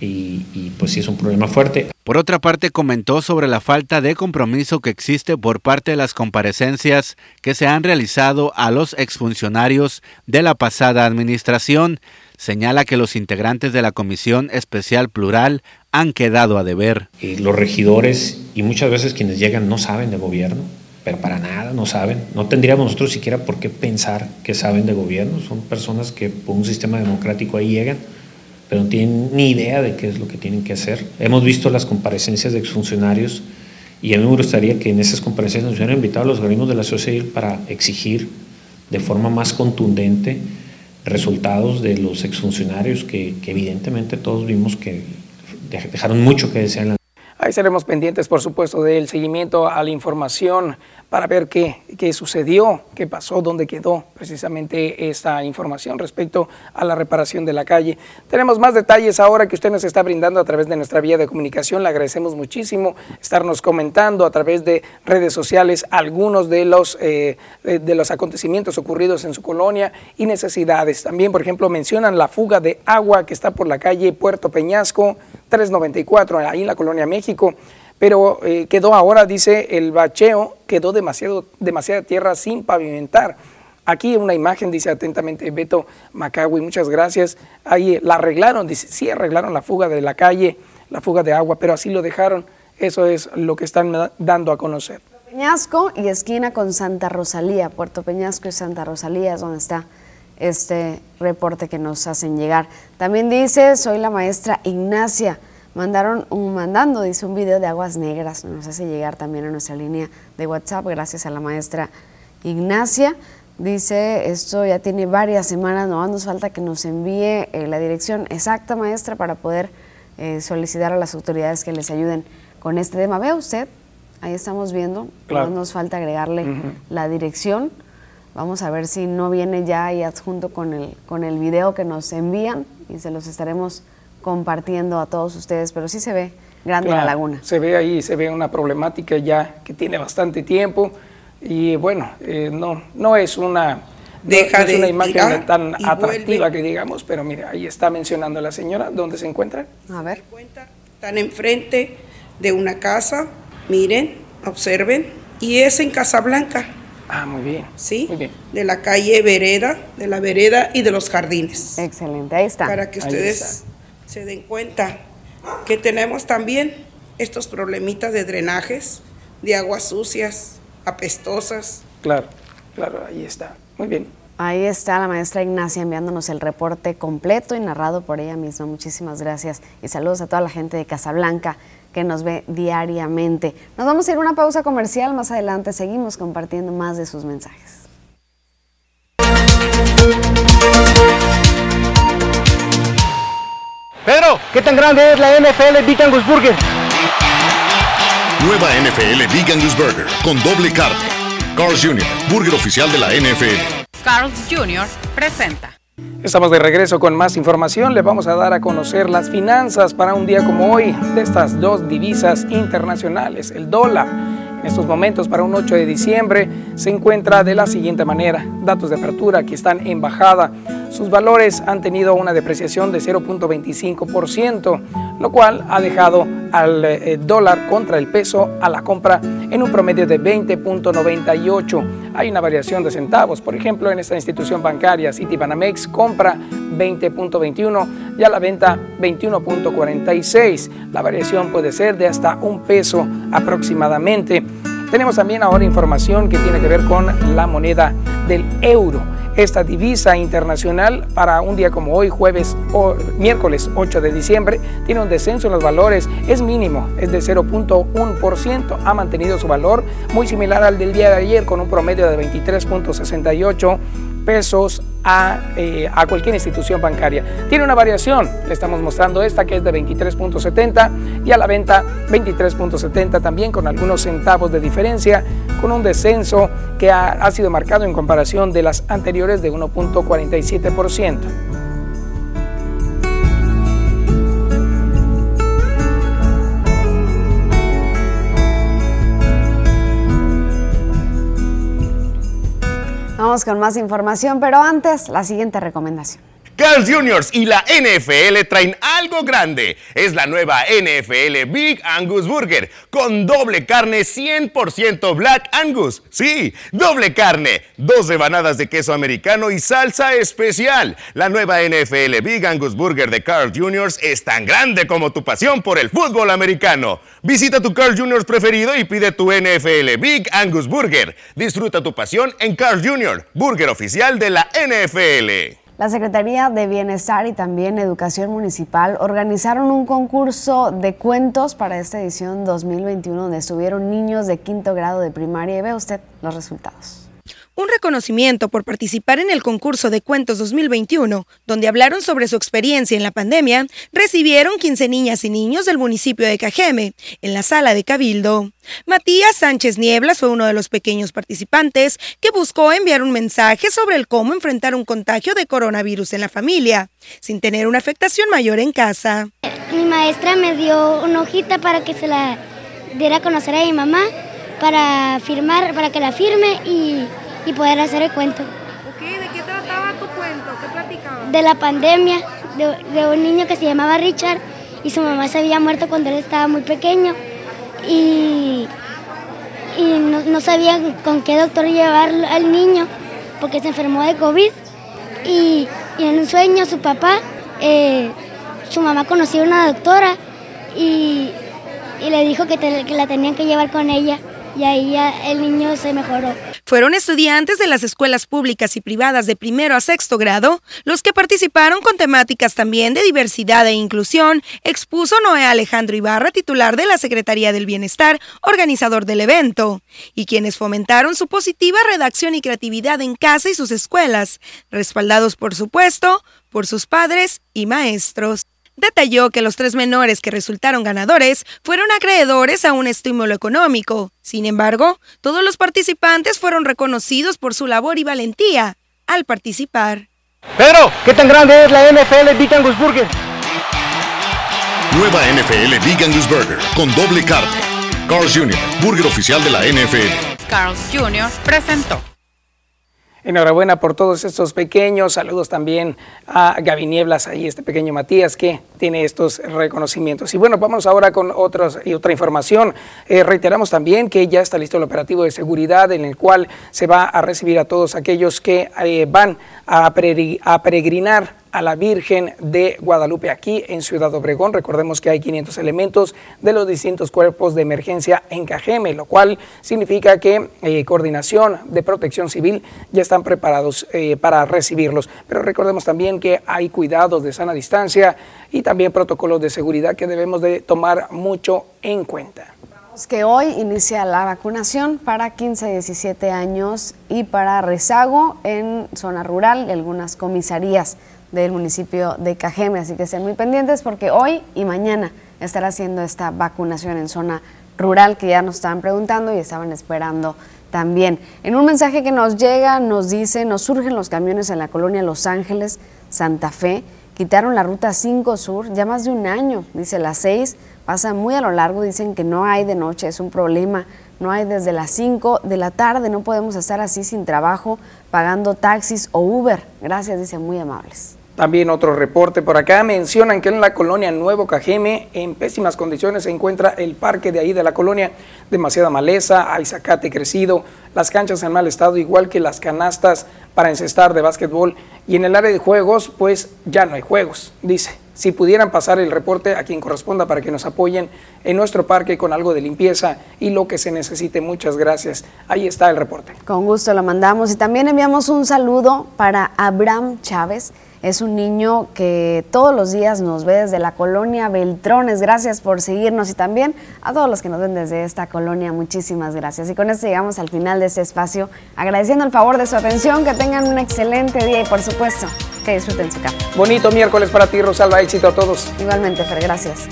y, pues sí es un problema fuerte. Por otra parte, comentó sobre la falta de compromiso que existe por parte de las comparecencias que se han realizado a los exfuncionarios de la pasada administración. Señala que los integrantes de la Comisión Especial Plural han quedado a deber. Y los regidores y muchas veces quienes llegan no saben de gobierno, pero para nada no saben. No tendríamos nosotros siquiera por qué pensar que saben de gobierno. Son personas que por un sistema democrático ahí llegan pero no tienen ni idea de qué es lo que tienen que hacer. Hemos visto las comparecencias de exfuncionarios y a mí me gustaría que en esas comparecencias nos hubieran invitado a los organismos de la sociedad para exigir de forma más contundente resultados de los exfuncionarios que, que evidentemente todos vimos que dejaron mucho que desear en la Ahí seremos pendientes, por supuesto, del seguimiento a la información para ver qué, qué sucedió, qué pasó, dónde quedó precisamente esta información respecto a la reparación de la calle. Tenemos más detalles ahora que usted nos está brindando a través de nuestra vía de comunicación. Le agradecemos muchísimo estarnos comentando a través de redes sociales algunos de los, eh, de los acontecimientos ocurridos en su colonia y necesidades. También, por ejemplo, mencionan la fuga de agua que está por la calle Puerto Peñasco 394, ahí en la colonia México pero eh, quedó ahora, dice, el bacheo, quedó demasiado, demasiada tierra sin pavimentar. Aquí una imagen, dice atentamente Beto Macagui, muchas gracias. Ahí la arreglaron, dice, sí arreglaron la fuga de la calle, la fuga de agua, pero así lo dejaron. Eso es lo que están dando a conocer. Peñasco y esquina con Santa Rosalía, Puerto Peñasco y Santa Rosalía es donde está este reporte que nos hacen llegar. También dice, soy la maestra Ignacia. Mandaron un, mandando, dice, un video de aguas negras. Nos hace llegar también a nuestra línea de WhatsApp, gracias a la maestra Ignacia. Dice, esto ya tiene varias semanas, no nos falta que nos envíe eh, la dirección exacta, maestra, para poder eh, solicitar a las autoridades que les ayuden con este tema. Vea usted, ahí estamos viendo, no nos falta agregarle la dirección. Vamos a ver si no viene ya ahí adjunto con el, con el video que nos envían y se los estaremos compartiendo a todos ustedes, pero sí se ve grande la laguna. Se ve ahí, se ve una problemática ya que tiene bastante tiempo y bueno, eh, no, no es una, Deja es una imagen tan atractiva que digamos, pero mira, ahí está mencionando la señora, ¿dónde se encuentra? A ver. Están enfrente de una casa, miren, observen, y es en Casablanca. Ah, muy bien. Sí, muy bien. de la calle Vereda, de la Vereda y de los jardines. Excelente, ahí está. Para que ustedes se den cuenta que tenemos también estos problemitas de drenajes, de aguas sucias, apestosas. Claro, claro, ahí está. Muy bien. Ahí está la maestra Ignacia enviándonos el reporte completo y narrado por ella misma. Muchísimas gracias y saludos a toda la gente de Casablanca que nos ve diariamente. Nos vamos a ir a una pausa comercial. Más adelante seguimos compartiendo más de sus mensajes. Pedro, ¿qué tan grande es la NFL Big Angus Burger? Nueva NFL Big Angus Burger con doble carne. Carl's Jr., burger oficial de la NFL. Carl's Jr. presenta. Estamos de regreso con más información. Le vamos a dar a conocer las finanzas para un día como hoy de estas dos divisas internacionales, el dólar en estos momentos para un 8 de diciembre se encuentra de la siguiente manera. Datos de apertura que están en bajada. Sus valores han tenido una depreciación de 0.25%, lo cual ha dejado al eh, dólar contra el peso a la compra en un promedio de 20.98. Hay una variación de centavos. Por ejemplo, en esta institución bancaria, Citibanamex compra 20.21 y a la venta 21.46. La variación puede ser de hasta un peso aproximadamente. Tenemos también ahora información que tiene que ver con la moneda del euro. Esta divisa internacional para un día como hoy, jueves o miércoles 8 de diciembre, tiene un descenso en los valores, es mínimo, es de 0.1%, ha mantenido su valor muy similar al del día de ayer con un promedio de 23.68 pesos eh, a, cualquier institución bancaria. Tiene una variación, le estamos mostrando esta que es de 23.70 y a la venta 23.70 también con algunos centavos de diferencia, con un descenso que ha, ha sido marcado en comparación de las anteriores de 1.47%. Con más información, pero antes la siguiente recomendación. Carl Juniors y la NFL traen algo grande. Es la nueva NFL Big Angus Burger con doble carne 100% Black Angus. Sí, doble carne, dos rebanadas de queso americano y salsa especial. La nueva NFL Big Angus Burger de Carl Juniors es tan grande como tu pasión por el fútbol americano. Visita tu Carl Juniors preferido y pide tu NFL Big Angus Burger. Disfruta tu pasión en Carl Jr., burger oficial de la NFL. La Secretaría de Bienestar y también Educación Municipal organizaron un concurso de cuentos para esta edición 2021 donde estuvieron niños de quinto grado de primaria. Y ve usted los resultados un reconocimiento por participar en el concurso de cuentos 2021, donde hablaron sobre su experiencia en la pandemia, recibieron 15 niñas y niños del municipio de Cajeme, en la sala de Cabildo. Matías Sánchez Nieblas fue uno de los pequeños participantes que buscó enviar un mensaje sobre el cómo enfrentar un contagio de coronavirus en la familia, sin tener una afectación mayor en casa. Mi maestra me dio una hojita para que se la diera a conocer a mi mamá, para firmar, para que la firme y y poder hacer el cuento. ¿De qué trataba tu cuento? ¿Qué platicaba? De la pandemia, de, un niño que se llamaba Richard y su mamá se había muerto cuando él estaba muy pequeño y, y no, no sabían con qué doctor llevar al niño porque se enfermó de COVID y, y en un sueño su papá, eh, su mamá conocía a una doctora y, y le dijo que, te- que la tenían que llevar con ella y ahí ya el niño se mejoró. Fueron estudiantes de las escuelas públicas y privadas de primero a sexto grado los que participaron con temáticas también de diversidad e inclusión, expuso Noé Alejandro Ibarra, titular de la Secretaría del Bienestar, organizador del evento, y quienes fomentaron su positiva redacción y creatividad en casa y sus escuelas, respaldados por supuesto por sus padres y maestros. Detalló que los tres menores que resultaron ganadores fueron acreedores a un estímulo económico. Sin embargo, todos los participantes fueron reconocidos por su labor y valentía al participar. Pedro, ¿qué tan grande es la NFL Big Angus Burger? Nueva NFL Big Angus Burger con doble carne. Carl's Jr., burger oficial de la NFL. Carl's Jr. presentó. Enhorabuena por todos estos pequeños. Saludos también a Gaby Nieblas, ahí este pequeño Matías que tiene estos reconocimientos. Y bueno, vamos ahora con otros y otra información. Eh, reiteramos también que ya está listo el operativo de seguridad en el cual se va a recibir a todos aquellos que eh, van a, peregri- a peregrinar a la Virgen de Guadalupe aquí en Ciudad Obregón. Recordemos que hay 500 elementos de los distintos cuerpos de emergencia en Cajeme, lo cual significa que eh, coordinación de protección civil ya están preparados eh, para recibirlos. Pero recordemos también que hay cuidados de sana distancia y también protocolos de seguridad que debemos de tomar mucho en cuenta. Que hoy inicia la vacunación para 15 a 17 años y para rezago en zona rural y algunas comisarías del municipio de Cajeme. Así que estén muy pendientes porque hoy y mañana estará haciendo esta vacunación en zona rural que ya nos estaban preguntando y estaban esperando también. En un mensaje que nos llega nos dice, nos surgen los camiones en la colonia Los Ángeles, Santa Fe, quitaron la ruta 5 Sur ya más de un año, dice la 6, pasa muy a lo largo, dicen que no hay de noche, es un problema, no hay desde las 5 de la tarde, no podemos estar así sin trabajo, pagando taxis o Uber. Gracias, dicen muy amables. También otro reporte por acá mencionan que en la colonia Nuevo Cajeme en pésimas condiciones se encuentra el parque de ahí de la colonia, demasiada maleza, hay zacate crecido, las canchas en mal estado, igual que las canastas para encestar de básquetbol y en el área de juegos pues ya no hay juegos, dice. Si pudieran pasar el reporte a quien corresponda para que nos apoyen en nuestro parque con algo de limpieza y lo que se necesite, muchas gracias. Ahí está el reporte. Con gusto lo mandamos y también enviamos un saludo para Abraham Chávez. Es un niño que todos los días nos ve desde la colonia Beltrones. Gracias por seguirnos y también a todos los que nos ven desde esta colonia. Muchísimas gracias. Y con esto llegamos al final de este espacio, agradeciendo el favor de su atención, que tengan un excelente día y por supuesto que disfruten su café. Bonito miércoles para ti, Rosalba. Éxito a todos. Igualmente, Fer, gracias.